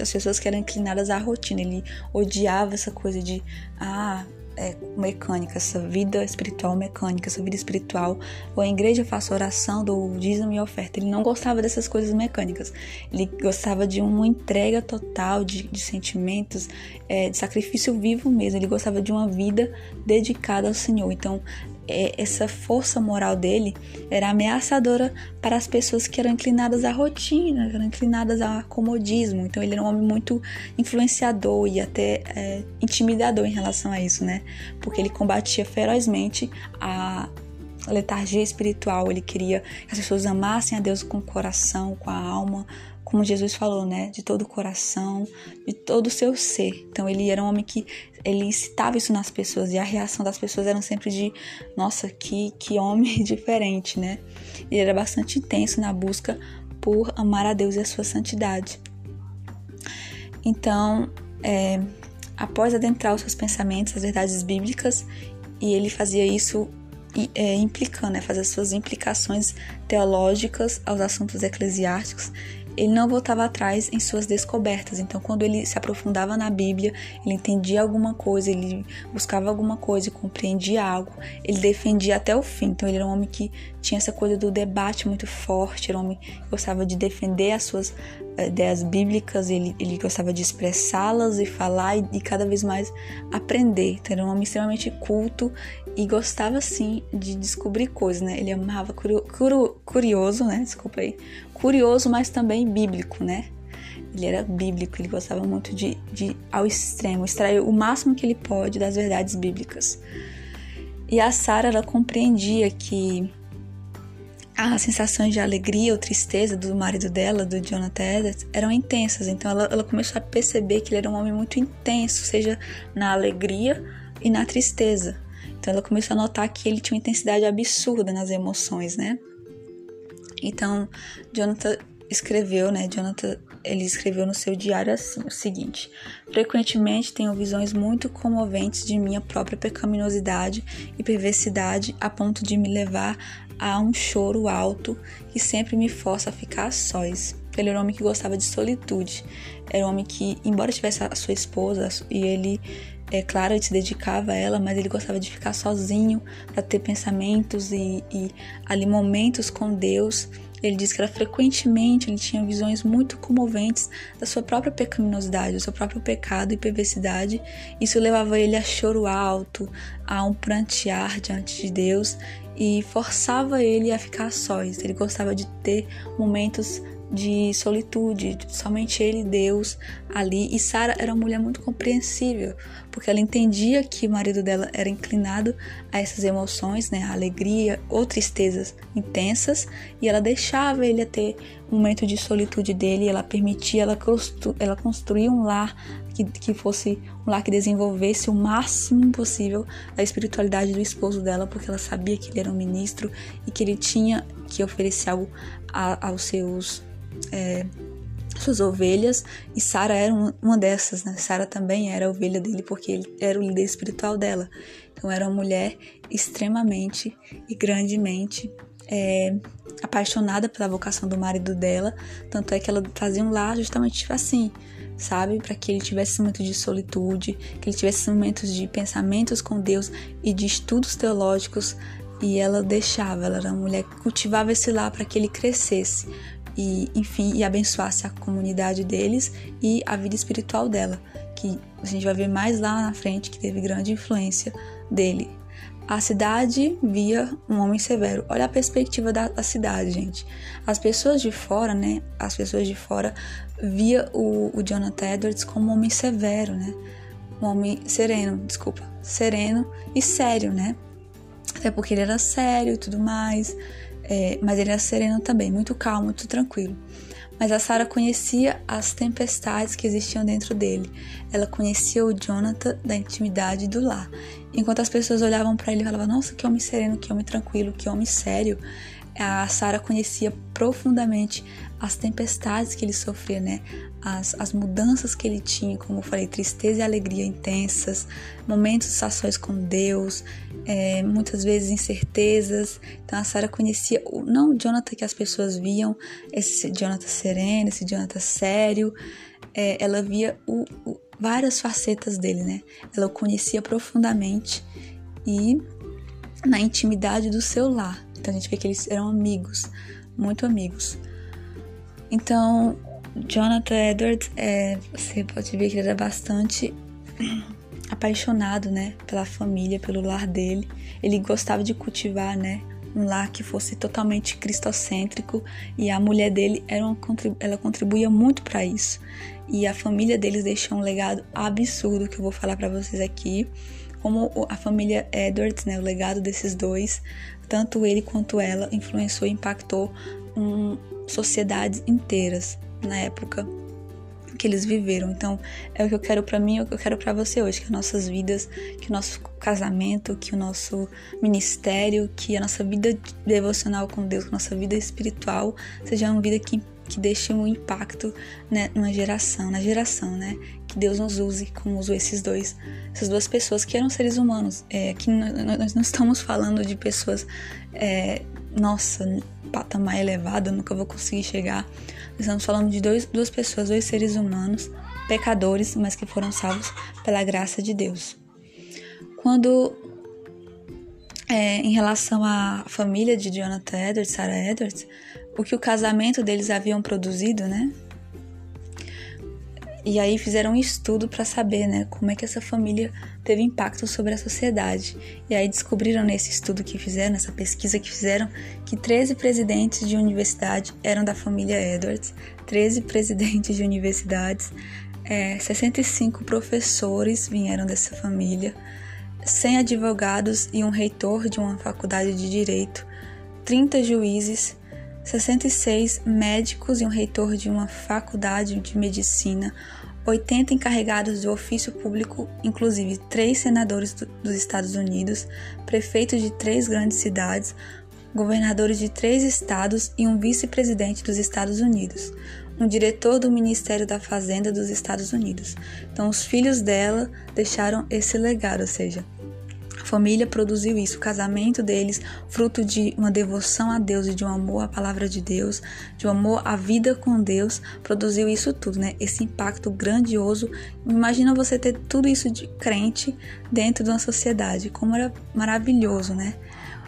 as pessoas que eram inclinadas à rotina. Ele odiava essa coisa de, ah, é, mecânica, essa vida espiritual mecânica, essa vida espiritual. Ou a igreja faz oração, do dízimo e oferta. Ele não gostava dessas coisas mecânicas. Ele gostava de uma entrega total de, de sentimentos, é, de sacrifício vivo mesmo. Ele gostava de uma vida dedicada ao Senhor. Então, essa força moral dele era ameaçadora para as pessoas que eram inclinadas à rotina, eram inclinadas ao comodismo. Então ele era um homem muito influenciador e até é, intimidador em relação a isso, né? Porque ele combatia ferozmente a letargia espiritual. Ele queria que as pessoas amassem a Deus com o coração, com a alma, como Jesus falou, né, de todo o coração, de todo o seu ser. Então ele era um homem que ele incitava isso nas pessoas e a reação das pessoas era sempre de, nossa, que que homem *laughs* diferente, né? Ele era bastante intenso na busca por amar a Deus e a sua santidade. Então, é, após adentrar os seus pensamentos, as verdades bíblicas, e ele fazia isso é, implicando, né, fazer suas implicações teológicas aos assuntos eclesiásticos, ele não voltava atrás em suas descobertas. Então, quando ele se aprofundava na Bíblia, ele entendia alguma coisa, ele buscava alguma coisa compreendia algo, ele defendia até o fim. Então, ele era um homem que tinha essa coisa do debate muito forte, era um homem que gostava de defender as suas eh, ideias bíblicas, ele, ele gostava de expressá-las e falar e, e, cada vez mais aprender. Então, era um homem extremamente culto e gostava, sim, de descobrir coisas, né? Ele amava curio, curio, curioso, né? Desculpa aí curioso, mas também bíblico, né? Ele era bíblico, ele gostava muito de, de ao extremo, extrair o máximo que ele pode das verdades bíblicas. E a Sara, ela compreendia que as sensações de alegria ou tristeza do marido dela, do Jonathan Edwards, eram intensas. Então ela, ela começou a perceber que ele era um homem muito intenso, seja na alegria e na tristeza. Então ela começou a notar que ele tinha uma intensidade absurda nas emoções, né? Então, Jonathan escreveu, né? Jonathan, ele escreveu no seu diário assim, o seguinte: Frequentemente tenho visões muito comoventes de minha própria pecaminosidade e perversidade a ponto de me levar a um choro alto que sempre me força a ficar sós. Ele era um homem que gostava de solitude. Era um homem que, embora tivesse a sua esposa e ele é claro, ele se dedicava a ela, mas ele gostava de ficar sozinho para ter pensamentos e, e ali momentos com Deus. Ele diz que era frequentemente ele tinha visões muito comoventes da sua própria pecaminosidade, do seu próprio pecado e perversidade. Isso levava ele a choro alto, a um prantear diante de Deus e forçava ele a ficar sós. Ele gostava de ter momentos de solitude, somente ele e Deus ali. E Sara era uma mulher muito compreensível, porque ela entendia que o marido dela era inclinado a essas emoções, né, a alegria ou tristezas intensas, e ela deixava ele ter um momento de solitude dele, ela permitia ela, constru ela construir um lar que, que fosse um lar que desenvolvesse o máximo possível a espiritualidade do esposo dela, porque ela sabia que ele era um ministro e que ele tinha que oferecer algo a, aos seus é, suas ovelhas e Sara era uma dessas, né? Sara também era ovelha dele porque ele era o líder espiritual dela. Então era uma mulher extremamente e grandemente é, apaixonada pela vocação do marido dela, tanto é que ela fazia um lar justamente assim, sabe, para que ele tivesse momentos de solitude, que ele tivesse momentos de pensamentos com Deus e de estudos teológicos. E ela deixava, ela era uma mulher que cultivava esse lar para que ele crescesse, e, enfim, e abençoasse a comunidade deles e a vida espiritual dela, que a gente vai ver mais lá na frente que teve grande influência dele. A cidade via um homem severo. Olha a perspectiva da, da, cidade, gente. As pessoas de fora, né? As pessoas de fora via o, o Jonathan Edwards como um homem severo, né? Um homem sereno, desculpa, sereno e sério, né? Até porque ele era sério e tudo mais, é, mas ele era sereno também, muito calmo, muito tranquilo. Mas a Sarah conhecia as tempestades que existiam dentro dele. Ela conhecia o Jonathan da intimidade do lar. Enquanto as pessoas olhavam para ele e falavam: Nossa, que homem sereno, que homem tranquilo, que homem sério. A Sara conhecia profundamente as tempestades que ele sofria, né? As, as mudanças que ele tinha, como eu falei, tristeza e alegria intensas, momentos de sações com Deus, é, muitas vezes incertezas. Então a Sara conhecia não o Jonathan que as pessoas viam, esse Jonathan sereno, esse Jonathan sério. É, ela via o, o, várias facetas dele, né? Ela o conhecia profundamente e na intimidade do seu lar. Então a gente vê que eles eram amigos, muito amigos. Então, Jonathan Edwards, é, você pode ver que ele era bastante *clears throat* apaixonado, né, pela família, pelo lar dele. Ele gostava de cultivar, né, um lar que fosse totalmente cristocêntrico e a mulher dele era uma, ela contribuía muito para isso. E a família deles deixou um legado absurdo que eu vou falar para vocês aqui. Como a família Edwards, né, o legado desses dois, tanto ele quanto ela influenciou e impactou um, sociedades inteiras na época que eles viveram. Então, é o que eu quero para mim, é o que eu quero para você hoje, que nossas vidas, que o nosso casamento, que o nosso ministério, que a nossa vida devocional com Deus, que a nossa vida espiritual seja uma vida que que deixe um impacto né, numa geração, na geração, né? Que Deus nos use como usou esses dois, essas duas pessoas que eram seres humanos. É, que nós não estamos falando de pessoas, é, nossa, patamar elevado, nunca vou conseguir chegar. Estamos falando de dois, duas pessoas, dois seres humanos, pecadores, mas que foram salvos pela graça de Deus. Quando, é, em relação à família de Jonathan Edwards, Sarah Edwards, o que o casamento deles haviam produzido, né? E aí fizeram um estudo para saber, né, como é que essa família teve impacto sobre a sociedade. E aí descobriram nesse estudo que fizeram, nessa pesquisa que fizeram, que 13 presidentes de universidade eram da família Edwards, 13 presidentes de universidades, é, 65 professores vieram dessa família, 100 advogados e um reitor de uma faculdade de direito, 30 juízes, 66 médicos e um reitor de uma faculdade de medicina, 80 encarregados do ofício público, inclusive três senadores do, dos Estados Unidos, prefeitos de três grandes cidades, governadores de três estados e um vice-presidente dos Estados Unidos, um diretor do Ministério da Fazenda dos Estados Unidos. Então, os filhos dela deixaram esse legado, ou seja, família produziu isso, o casamento deles, fruto de uma devoção a Deus e de um amor à palavra de Deus, de um amor à vida com Deus, produziu isso tudo, né? Esse impacto grandioso. Imagina você ter tudo isso de crente dentro de uma sociedade, como era maravilhoso, né?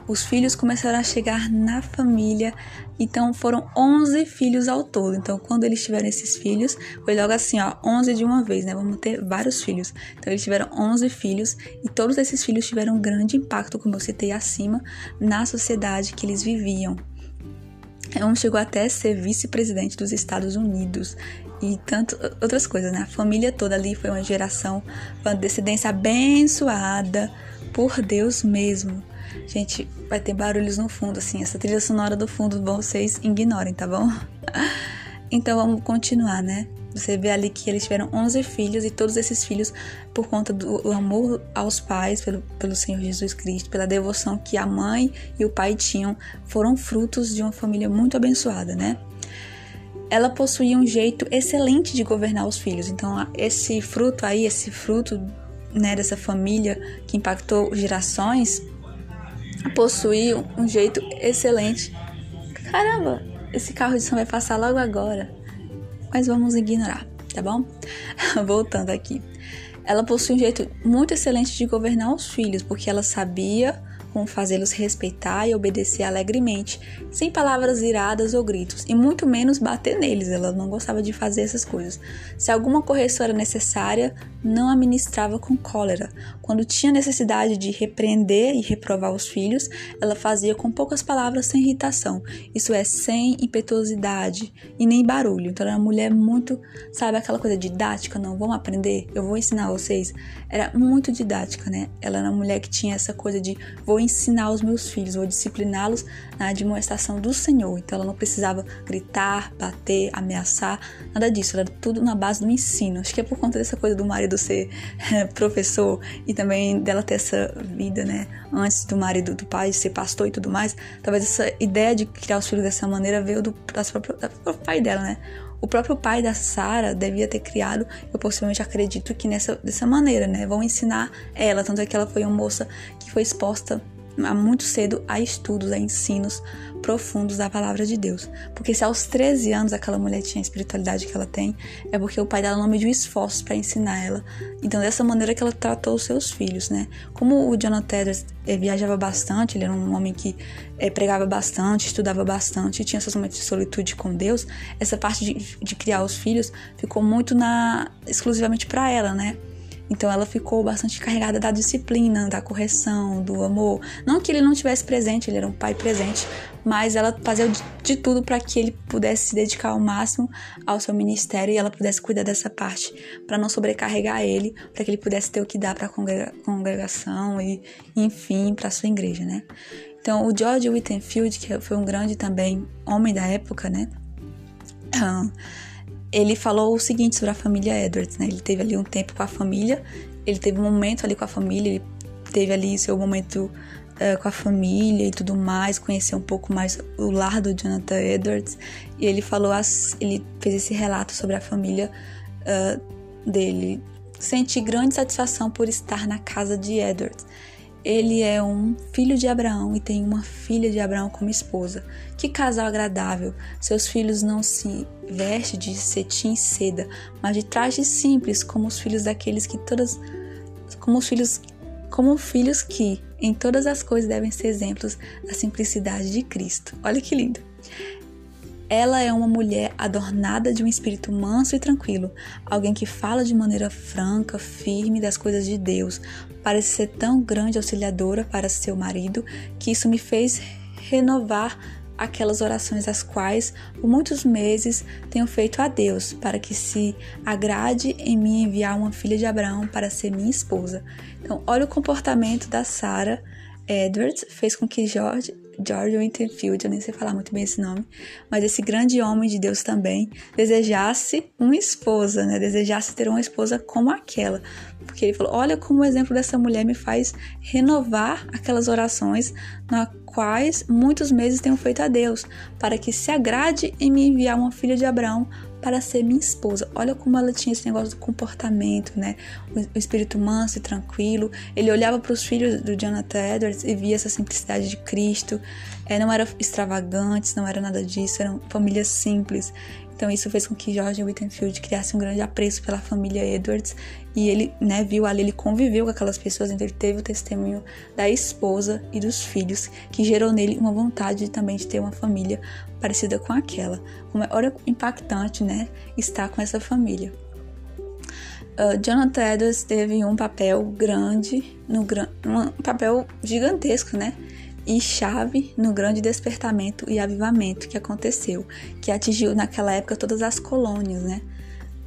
Os filhos começaram a chegar na família, então foram 11 filhos ao todo. Então, quando eles tiveram esses filhos, foi logo assim, ó, 11 de uma vez, né? Vamos ter vários filhos. Então, eles tiveram 11 filhos e todos esses filhos tiveram um grande impacto, como eu citei acima, na sociedade que eles viviam. Um chegou até a ser vice-presidente dos Estados Unidos e tanto outras coisas, né? A família toda ali foi uma geração, uma descendência abençoada por Deus mesmo. Gente, vai ter barulhos no fundo, assim, essa trilha sonora do fundo, vocês ignorem, tá bom? *laughs* Então vamos continuar, né? Você vê ali que eles tiveram 11 filhos e todos esses filhos, por conta do amor aos pais, pelo, pelo Senhor Jesus Cristo, pela devoção que a mãe e o pai tinham, foram frutos de uma família muito abençoada, né? Ela possuía um jeito excelente de governar os filhos. Então, esse fruto aí, esse fruto né, dessa família que impactou gerações, possuía um jeito excelente. Caramba, esse carro de som vai passar logo agora. Mas vamos ignorar, tá bom? *laughs* Voltando aqui. Ela possui um jeito muito excelente de governar os filhos, porque ela sabia como fazê-los respeitar e obedecer alegremente, sem palavras iradas ou gritos, e muito menos bater neles. Ela não gostava de fazer essas coisas. Se alguma correção era necessária, não a ministrava com cólera. Quando tinha necessidade de repreender e reprovar os filhos, ela fazia com poucas palavras sem irritação, isso é, sem impetuosidade e nem barulho. Então era uma mulher muito, sabe, aquela coisa didática, não, vamos aprender, eu vou ensinar vocês. Era muito didática, né? Ela era uma mulher que tinha essa coisa de vou ensinar os meus filhos, vou discipliná-los na demonstração do Senhor. Então ela não precisava gritar, bater, ameaçar, nada disso. Era tudo na base do ensino. Acho que é por conta dessa coisa do marido ser professor e também dela ter essa vida, né? Antes do marido do pai ser pastor e tudo mais. Talvez essa ideia de criar os filhos dessa maneira veio do, das próprio, do próprio pai dela, né? O próprio pai da Sara devia ter criado, eu possivelmente acredito que nessa dessa maneira, né? Vão ensinar ela, tanto é que ela foi uma moça que foi exposta muito cedo a estudos, a ensinos profundos da palavra de Deus. Porque se aos 13 anos aquela mulher tinha a espiritualidade que ela tem, é porque o pai dela não mediu esforços para ensinar ela. Então, dessa maneira que ela tratou os seus filhos, né? Como o Jonathan Edwards eh, viajava bastante, ele era um homem que eh, pregava bastante, estudava bastante, tinha seus momentos de solitude com Deus, essa parte de, de criar os filhos ficou muito na exclusivamente para ela, né? Então ela ficou bastante carregada da disciplina, da correção, do amor. Não que ele não tivesse presente, ele era um pai presente, mas ela fazia de tudo para que ele pudesse se dedicar ao máximo ao seu ministério e ela pudesse cuidar dessa parte, para não sobrecarregar ele, para que ele pudesse ter o que dar para a congregação e, enfim, para sua igreja, né? Então, o George Whittenfield, que foi um grande também homem da época, né? Ele falou o seguinte sobre a família Edwards, né? Ele teve ali um tempo com a família, ele teve um momento ali com a família, ele teve ali seu momento uh, com a família e tudo mais, conhecer um pouco mais o lar do Jonathan Edwards. E ele falou, as, ele fez esse relato sobre a família uh, dele. Senti grande satisfação por estar na casa de Edwards. Ele é um filho de Abraão e tem uma filha de Abraão como esposa. Que casal agradável! Seus filhos não se vestem de cetim e seda, mas de trajes simples, como os filhos daqueles que todas como os filhos como filhos que em todas as coisas devem ser exemplos da simplicidade de Cristo. Olha que lindo. Ela é uma mulher adornada de um espírito manso e tranquilo, alguém que fala de maneira franca, firme das coisas de Deus. Parece ser tão grande auxiliadora para seu marido que isso me fez renovar aquelas orações as quais por muitos meses tenho feito a Deus para que se agrade em mim enviar uma filha de Abraão para ser minha esposa. Então, olha o comportamento da Sarah Edwards fez com que George George Winterfield, eu nem sei falar muito bem esse nome, mas esse grande homem de Deus também desejasse uma esposa, né? Desejasse ter uma esposa como aquela. Porque ele falou: Olha como o exemplo dessa mulher me faz renovar aquelas orações na quais muitos meses tenho feito a Deus, para que se agrade em me enviar uma filha de Abraão para ser minha esposa. Olha como ela tinha esse negócio do comportamento, né? O, espírito manso e tranquilo. Ele olhava para os filhos do Jonathan Edwards e via essa simplicidade de Cristo. É, não eram extravagantes, não era nada disso, eram famílias simples. Então isso fez com que George Whittenfield criasse um grande apreço pela família Edwards e ele, né, viu ali, ele conviveu com aquelas pessoas, então ele teve o testemunho da esposa e dos filhos, que gerou nele uma vontade de, também de ter uma família parecida com aquela. É, olha impactante, né, estar com essa família. Uh, Jonathan Edwards teve um papel grande, no, um papel gigantesco, né? E chave no grande despertamento e avivamento que aconteceu, que atingiu naquela época todas as colônias, né?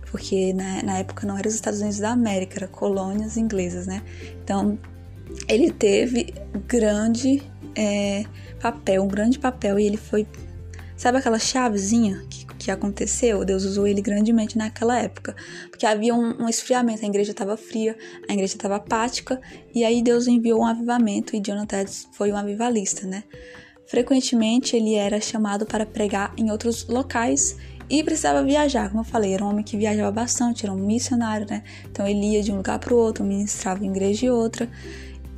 Porque na, na época não eram os Estados Unidos da América, eram colônias inglesas, né? Então ele teve grande é, papel, um grande papel e ele foi, sabe aquela chavezinha que que aconteceu, Deus usou ele grandemente naquela época, porque havia um, um esfriamento, a igreja estava fria, a igreja estava apática, e aí Deus enviou um avivamento e Jonathan foi um avivalista, né? Frequentemente ele era chamado para pregar em outros locais e precisava viajar, como eu falei, era um homem que viajava bastante, era um missionário, né? Então ele ia de um lugar para o outro, ministrava em igreja e outra.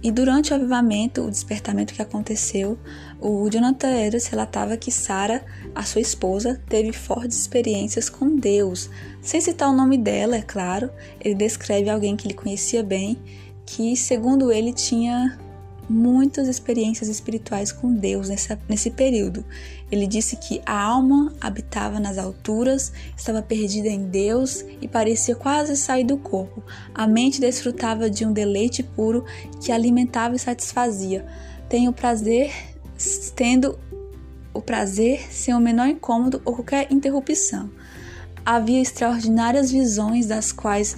E durante o avivamento, o despertamento que aconteceu, o Jonathan Edwards relatava que Sara, a sua esposa, teve fortes experiências com Deus. Sem citar o nome dela, é claro, ele descreve alguém que ele conhecia bem, que, segundo ele, tinha muitas experiências espirituais com Deus nessa, nesse período. Ele disse que a alma habitava nas alturas, estava perdida em Deus e parecia quase sair do corpo. A mente desfrutava de um deleite puro que alimentava e satisfazia. Tenho prazer, tendo o prazer sem o menor incômodo ou qualquer interrupção havia extraordinárias visões das quais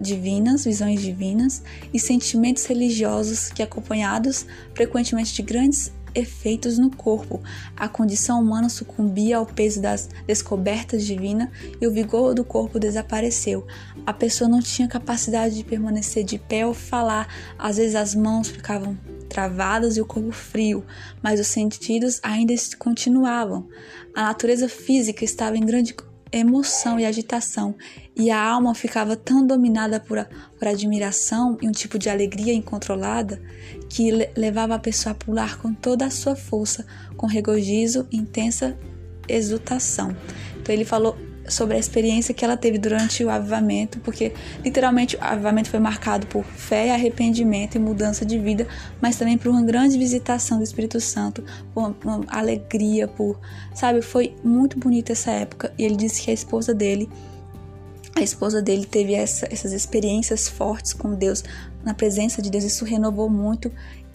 divinas, visões divinas e sentimentos religiosos que acompanhados frequentemente de grandes efeitos no corpo. A condição humana sucumbia ao peso das descobertas divinas e o vigor do corpo desapareceu. A pessoa não tinha capacidade de permanecer de pé ou falar. Às vezes as mãos ficavam travadas e o corpo frio, mas os sentidos ainda continuavam. A natureza física estava em grande emoção e agitação, e a alma ficava tão dominada por, por admiração e um tipo de alegria incontrolada que levava a pessoa a pular com toda a sua força, com regozijo e intensa exultação. Então ele falou sobre a experiência que ela teve durante o avivamento, porque literalmente o avivamento foi marcado por fé, arrependimento e mudança de vida, mas também por uma grande visitação do Espírito Santo, por uma, alegria, por, sabe, foi muito bonita essa época. E ele disse que a esposa dele a esposa dele teve essa, essas experiências fortes com Deus, na presença de Deus. Isso renovou muito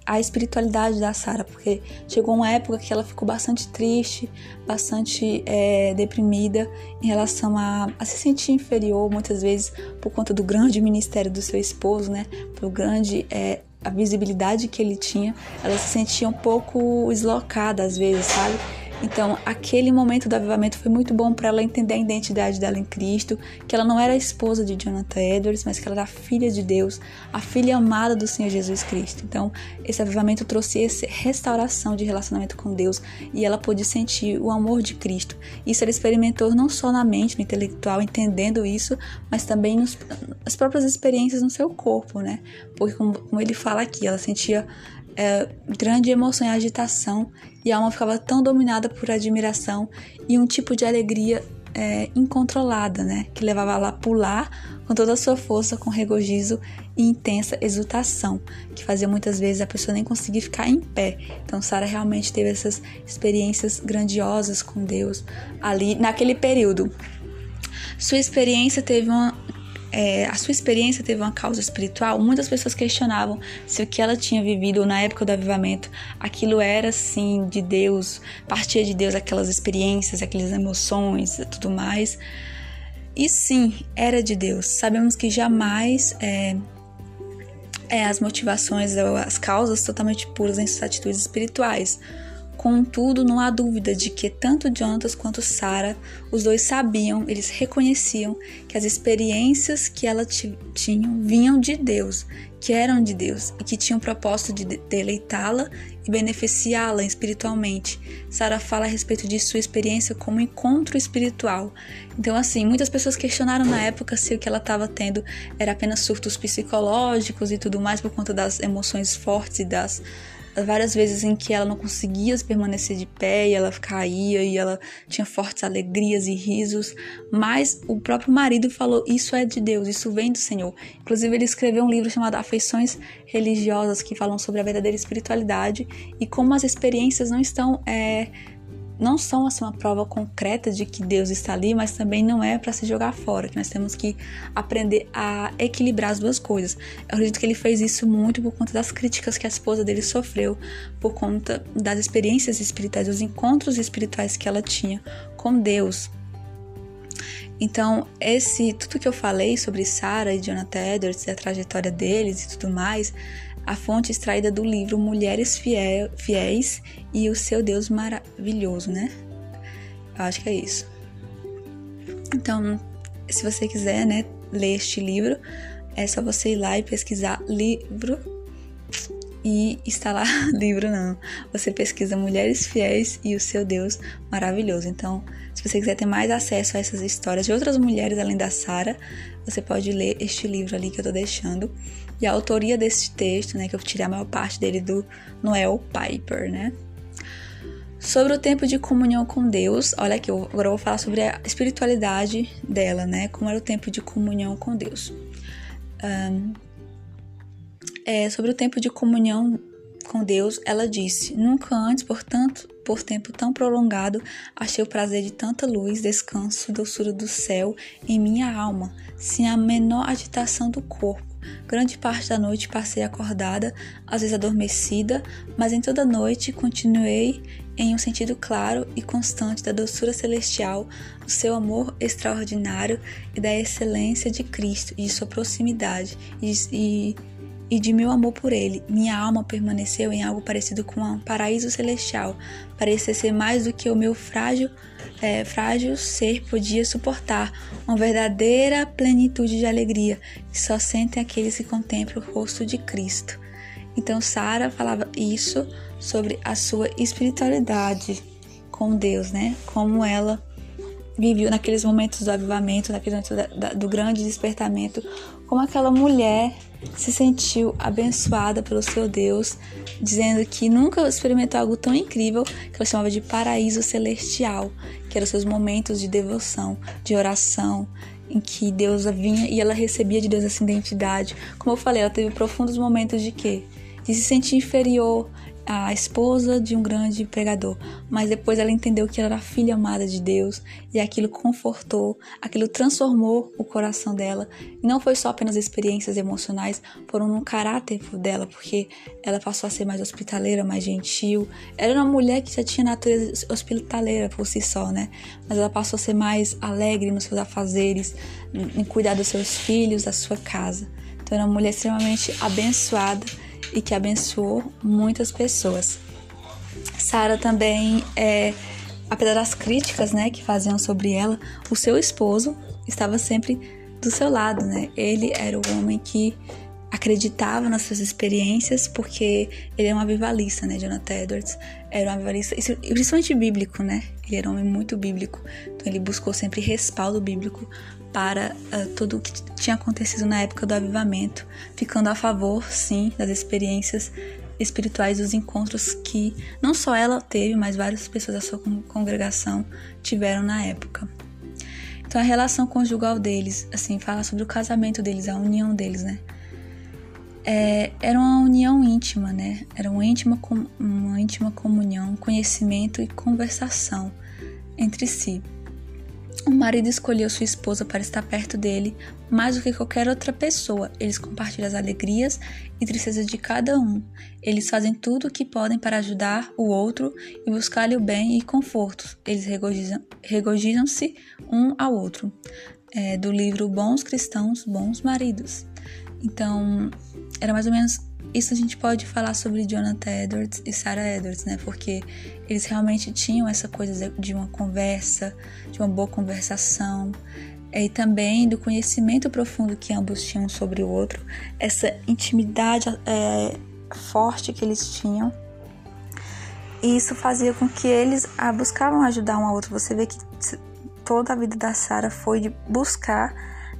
a espiritualidade da Sara, porque chegou uma época que ela ficou bastante triste, bastante é, deprimida em relação a, a, se sentir inferior, muitas vezes por conta do grande ministério do seu esposo, né? Por grande é, a visibilidade que ele tinha, ela se sentia um pouco deslocada às vezes, sabe? Então, aquele momento do avivamento foi muito bom para ela entender a identidade dela em Cristo, que ela não era a esposa de Jonathan Edwards, mas que ela era a filha de Deus, a filha amada do Senhor Jesus Cristo. Então, esse avivamento trouxe essa restauração de relacionamento com Deus e ela pôde sentir o amor de Cristo. Isso ela experimentou não só na mente, no intelectual, entendendo isso, mas também nos, nas próprias experiências no seu corpo, né? Porque, como, como ele fala aqui, ela sentia é, grande emoção e agitação, e a alma ficava tão dominada por admiração e um tipo de alegria é, incontrolada, né? Que levava ela a pular com toda a sua força, com regozijo e intensa exultação, que fazia muitas vezes a pessoa nem conseguir ficar em pé. Então, Sara realmente teve essas experiências grandiosas com Deus ali naquele período. Sua experiência teve uma é, a sua experiência teve uma causa espiritual, muitas pessoas questionavam se o que ela tinha vivido na época do avivamento, aquilo era sim de Deus, partia de Deus aquelas experiências, aquelas emoções e tudo mais. E sim, era de Deus. Sabemos que jamais é, é, as motivações, as causas totalmente puras em suas atitudes espirituais. Contudo, não há dúvida de que tanto Jonathan quanto Sarah, os dois sabiam, eles reconheciam que as experiências que ela tinham vinham de Deus, que eram de Deus e que tinham propósito de deleitá-la e beneficiá-la espiritualmente. Sarah fala a respeito de sua experiência como encontro espiritual. Então, assim, muitas pessoas questionaram na época se o que ela estava tendo era apenas surtos psicológicos e tudo mais por conta das emoções fortes e das várias vezes em que ela não conseguia permanecer de pé e ela caía e ela tinha fortes alegrias e risos, mas o próprio marido falou: Isso é de Deus, isso vem do Senhor. Inclusive, ele escreveu um livro chamado Afeições Religiosas que falam sobre a verdadeira espiritualidade e como as experiências não estão é, não são assim uma prova concreta de que Deus está ali, mas também não é para se jogar fora, que nós temos que aprender a equilibrar as duas coisas. Eu acredito que ele fez isso muito por conta das críticas que a esposa dele sofreu, por conta das experiências espirituais, dos encontros espirituais que ela tinha com Deus. Então, esse tudo que eu falei sobre Sarah e Jonathan Edwards e a trajetória deles e tudo mais, a fonte extraída do livro Mulheres Fiéis e o Seu Deus Maravilhoso, né? Acho que é isso. Então, se você quiser, né, ler este livro, é só você ir lá e pesquisar livro e instalar *laughs* livro não. Você pesquisa Mulheres Fiéis e o Seu Deus Maravilhoso. Então, se você quiser ter mais acesso a essas histórias de outras mulheres além da Sara, você pode ler este livro ali que eu tô deixando. E a autoria desse texto, né, que eu tirei a maior parte dele do Noel Piper, né? Sobre o tempo de comunhão com Deus, olha aqui, agora eu vou falar sobre a espiritualidade dela, né? Como era o tempo de comunhão com Deus. Um, é, sobre o tempo de comunhão com Deus, ela disse: Nunca antes, portanto, por tempo tão prolongado, achei o prazer de tanta luz, descanso, doçura do céu em minha alma, sem a menor agitação do corpo. Grande parte da noite passei acordada, às vezes adormecida, mas em toda noite continuei em um sentido claro e constante da doçura celestial, do seu amor extraordinário e da excelência de Cristo e de sua proximidade e, e, e de meu amor por Ele. Minha alma permaneceu em algo parecido com um paraíso celestial, parecia ser mais do que o meu frágil, é, frágil ser podia suportar, uma verdadeira plenitude de alegria que só sentem aqueles que contemplam o rosto de Cristo. Então Sara falava isso sobre a sua espiritualidade com Deus, né? Como ela viveu naqueles momentos do avivamento, naqueles momentos do grande despertamento, como aquela mulher se sentiu abençoada pelo seu Deus, dizendo que nunca experimentou algo tão incrível que ela chamava de paraíso celestial, que eram seus momentos de devoção, de oração, em que Deus vinha e ela recebia de Deus essa identidade. Como eu falei, ela teve profundos momentos de quê? De se sentir inferior, a esposa de um grande pregador, mas depois ela entendeu que ela era filha amada de Deus e aquilo confortou, aquilo transformou o coração dela. E não foi só apenas experiências emocionais, foram no caráter dela, porque ela passou a ser mais hospitaleira, mais gentil. Era uma mulher que já tinha natureza hospitaleira por si só, né? Mas ela passou a ser mais alegre nos seus afazeres, em cuidar dos seus filhos, da sua casa. Então era uma mulher extremamente abençoada e que abençoou muitas pessoas. Sara também, é, apesar das críticas né, que faziam sobre ela, o seu esposo estava sempre do seu lado. Né? Ele era o homem que acreditava nas suas experiências, porque ele é um avivalista, né? Jonathan Edwards era um avivalista, principalmente bíblico, né? Ele era um homem muito bíblico, então ele buscou sempre respaldo bíblico para uh, tudo o que tinha acontecido na época do avivamento, ficando a favor, sim, das experiências espirituais dos encontros que não só ela teve, mas várias pessoas da sua congregação tiveram na época. Então a relação conjugal deles, assim, fala sobre o casamento deles, a união deles, né? É, era uma união íntima, né? Era uma íntima, uma íntima comunhão, conhecimento e conversação entre si. O marido escolheu sua esposa para estar perto dele mais do que qualquer outra pessoa. Eles compartilham as alegrias e tristezas de cada um. Eles fazem tudo o que podem para ajudar o outro e buscar-lhe o bem e conforto. Eles regozijam-se um ao outro. É, do livro Bons Cristãos, Bons Maridos. Então, era mais ou menos isso a gente pode falar sobre Jonathan Edwards e Sarah Edwards, né? Porque eles realmente tinham essa coisa de uma conversa, de uma boa conversação, e também do conhecimento profundo que ambos tinham sobre o outro, essa intimidade é, forte que eles tinham. E isso fazia com que eles ah, buscavam ajudar um ao outro. Você vê que toda a vida da Sarah foi de buscar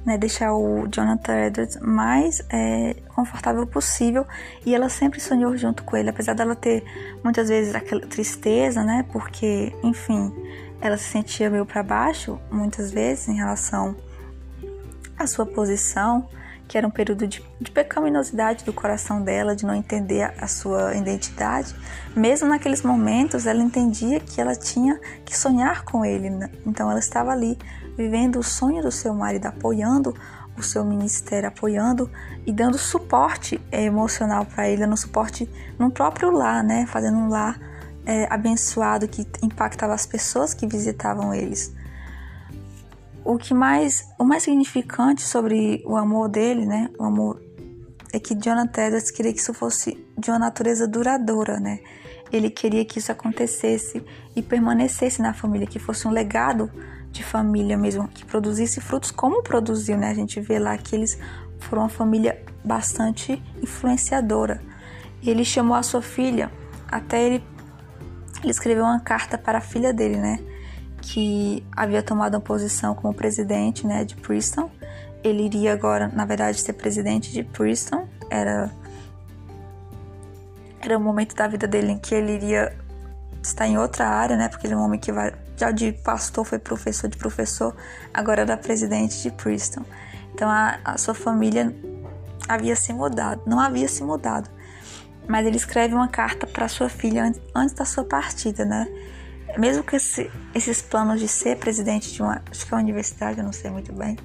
né, deixar o Jonathan Edwards mais é, confortável possível e ela sempre sonhou junto com ele, apesar dela ter muitas vezes aquela tristeza, né, porque, enfim, ela se sentia meio para baixo muitas vezes em relação à sua posição, que era um período de, de pecaminosidade do coração dela, de não entender a, a sua identidade. Mesmo naqueles momentos, ela entendia que ela tinha que sonhar com ele, né? então ela estava ali vivendo o sonho do seu marido, apoiando o seu ministério, apoiando e dando suporte é, emocional para ele, dando suporte no próprio lar, né? Fazendo um lar é, abençoado que impactava as pessoas que visitavam eles. O que mais, o mais significante sobre o amor dele, né? O amor é que Jonathan Edwards queria que isso fosse de uma natureza duradoura, né? Ele queria que isso acontecesse e permanecesse na família, que fosse um legado de família mesmo, que produzisse frutos como produziu, né? A gente vê lá que eles foram uma família bastante influenciadora. Ele chamou a sua filha, até ele, ele escreveu uma carta para a filha dele, né? Que havia tomado uma posição como presidente, né, de Princeton. Ele iria agora, na verdade, ser presidente de Princeton. Era era o momento da vida dele em que ele iria estar em outra área, né? Porque ele é um homem que vai já de pastor foi professor de professor, agora era presidente de Princeton. Então a, a sua família havia se mudado, não havia se mudado. mas ele escreve uma carta para sua filha antes da sua partida, né? Mesmo com esse, esses planos de ser presidente de uma, acho que é uma universidade, eu não sei muito bem,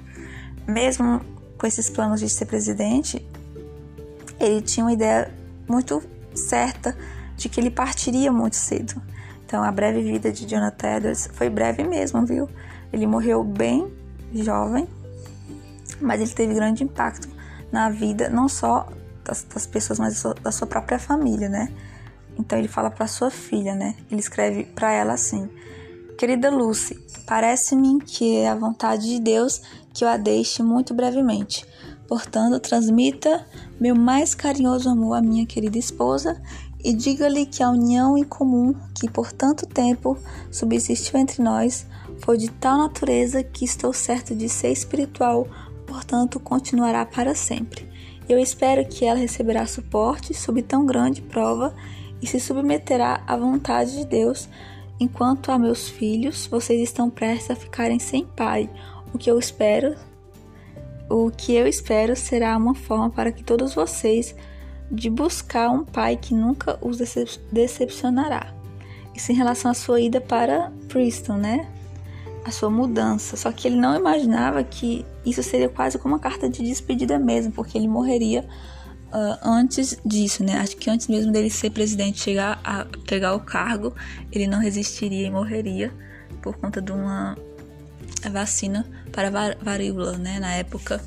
mesmo com esses planos de ser presidente, ele tinha uma ideia muito certa de que ele partiria muito cedo. Então, a breve vida de Jonathan Edwards foi breve mesmo, viu? Ele morreu bem jovem, mas ele teve grande impacto na vida, não só das, das pessoas, mas da sua própria família, né? Então ele fala para sua filha, né? Ele escreve para ela assim: Querida Lucy, parece-me que é a vontade de Deus que eu a deixe muito brevemente. Portanto, transmita meu mais carinhoso amor à minha querida esposa e diga-lhe que a união em comum que por tanto tempo subsistiu entre nós foi de tal natureza que estou certo de ser espiritual, portanto continuará para sempre. Eu espero que ela receberá suporte sob tão grande prova e se submeterá à vontade de Deus. Enquanto a meus filhos, vocês estão prestes a ficarem sem pai. O que eu espero, o que eu espero será uma forma para que todos vocês de buscar um pai que nunca os decep decepcionará. Isso em relação à sua ida para Preston, né? a sua mudança. Só que ele não imaginava que isso seria quase como uma carta de despedida mesmo, porque ele morreria uh, antes disso, né? Acho que antes mesmo dele ser presidente, chegar a pegar o cargo, ele não resistiria e morreria por conta de uma vacina para varíola, né? Na época,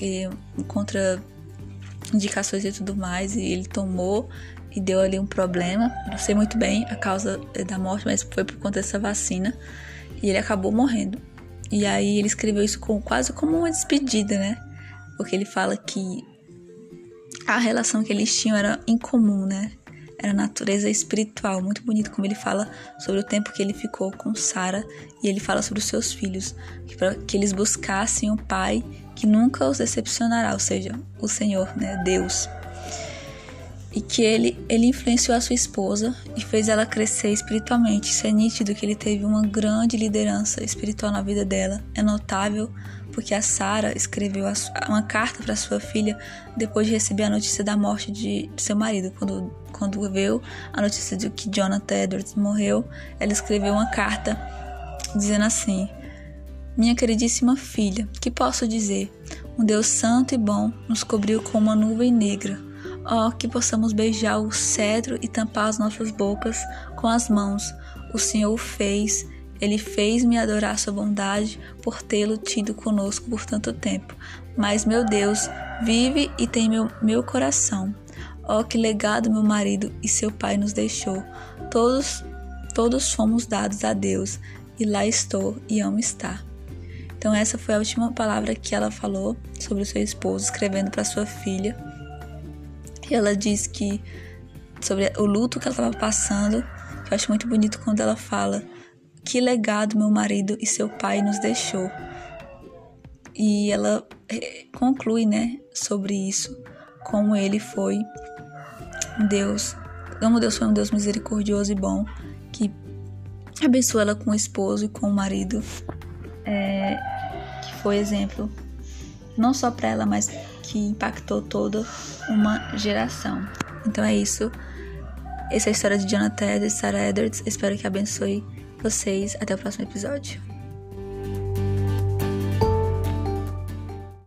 e, contra indicações e tudo mais, e ele tomou e deu ali um problema. Não sei muito bem a causa da morte, mas foi por conta dessa vacina e ele acabou morrendo. E aí ele escreveu isso com, quase como uma despedida, né? Porque ele fala que a relação que eles tinham era incomum, né? Era natureza espiritual, muito bonito como ele fala sobre o tempo que ele ficou com Sara e ele fala sobre os seus filhos, que que eles buscassem o pai que nunca os decepcionará, ou seja, o Senhor, né, Deus e que ele, ele influenciou a sua esposa e fez ela crescer espiritualmente. Isso é nítido que ele teve uma grande liderança espiritual na vida dela. É notável porque a Sara escreveu uma carta para sua filha depois de receber a notícia da morte de, seu marido. Quando, quando veio a notícia de que Jonathan Edwards morreu, ela escreveu uma carta dizendo assim: Minha queridíssima filha, que posso dizer? Um Deus santo e bom nos cobriu com uma nuvem negra oh, que possamos beijar o cedro e tampar as nossas bocas com as mãos. O Senhor o fez, ele fez-me adorar sua bondade por tê-lo tido conosco por tanto tempo. Mas, meu Deus, vive e tem meu, meu coração. Ó, oh, que legado meu marido e seu pai nos deixou. Todos, todos fomos dados a Deus, e lá estou e amo estar. Então, essa foi a última palavra que ela falou sobre o seu esposo, escrevendo para sua filha. E ela diz que sobre o luto que ela estava passando, que eu acho muito bonito quando ela fala que legado meu marido e seu pai nos deixou. E ela eh, conclui, né, sobre isso, como ele foi Deus, como Deus foi um Deus misericordioso e bom, que abençoou ela com o esposo e com o marido, é, que foi exemplo não só para ela, mas que impactou toda uma geração. Então é isso. Essa é a história de Jonathan e Sarah Edwards. Espero que abençoe vocês. Até o próximo episódio.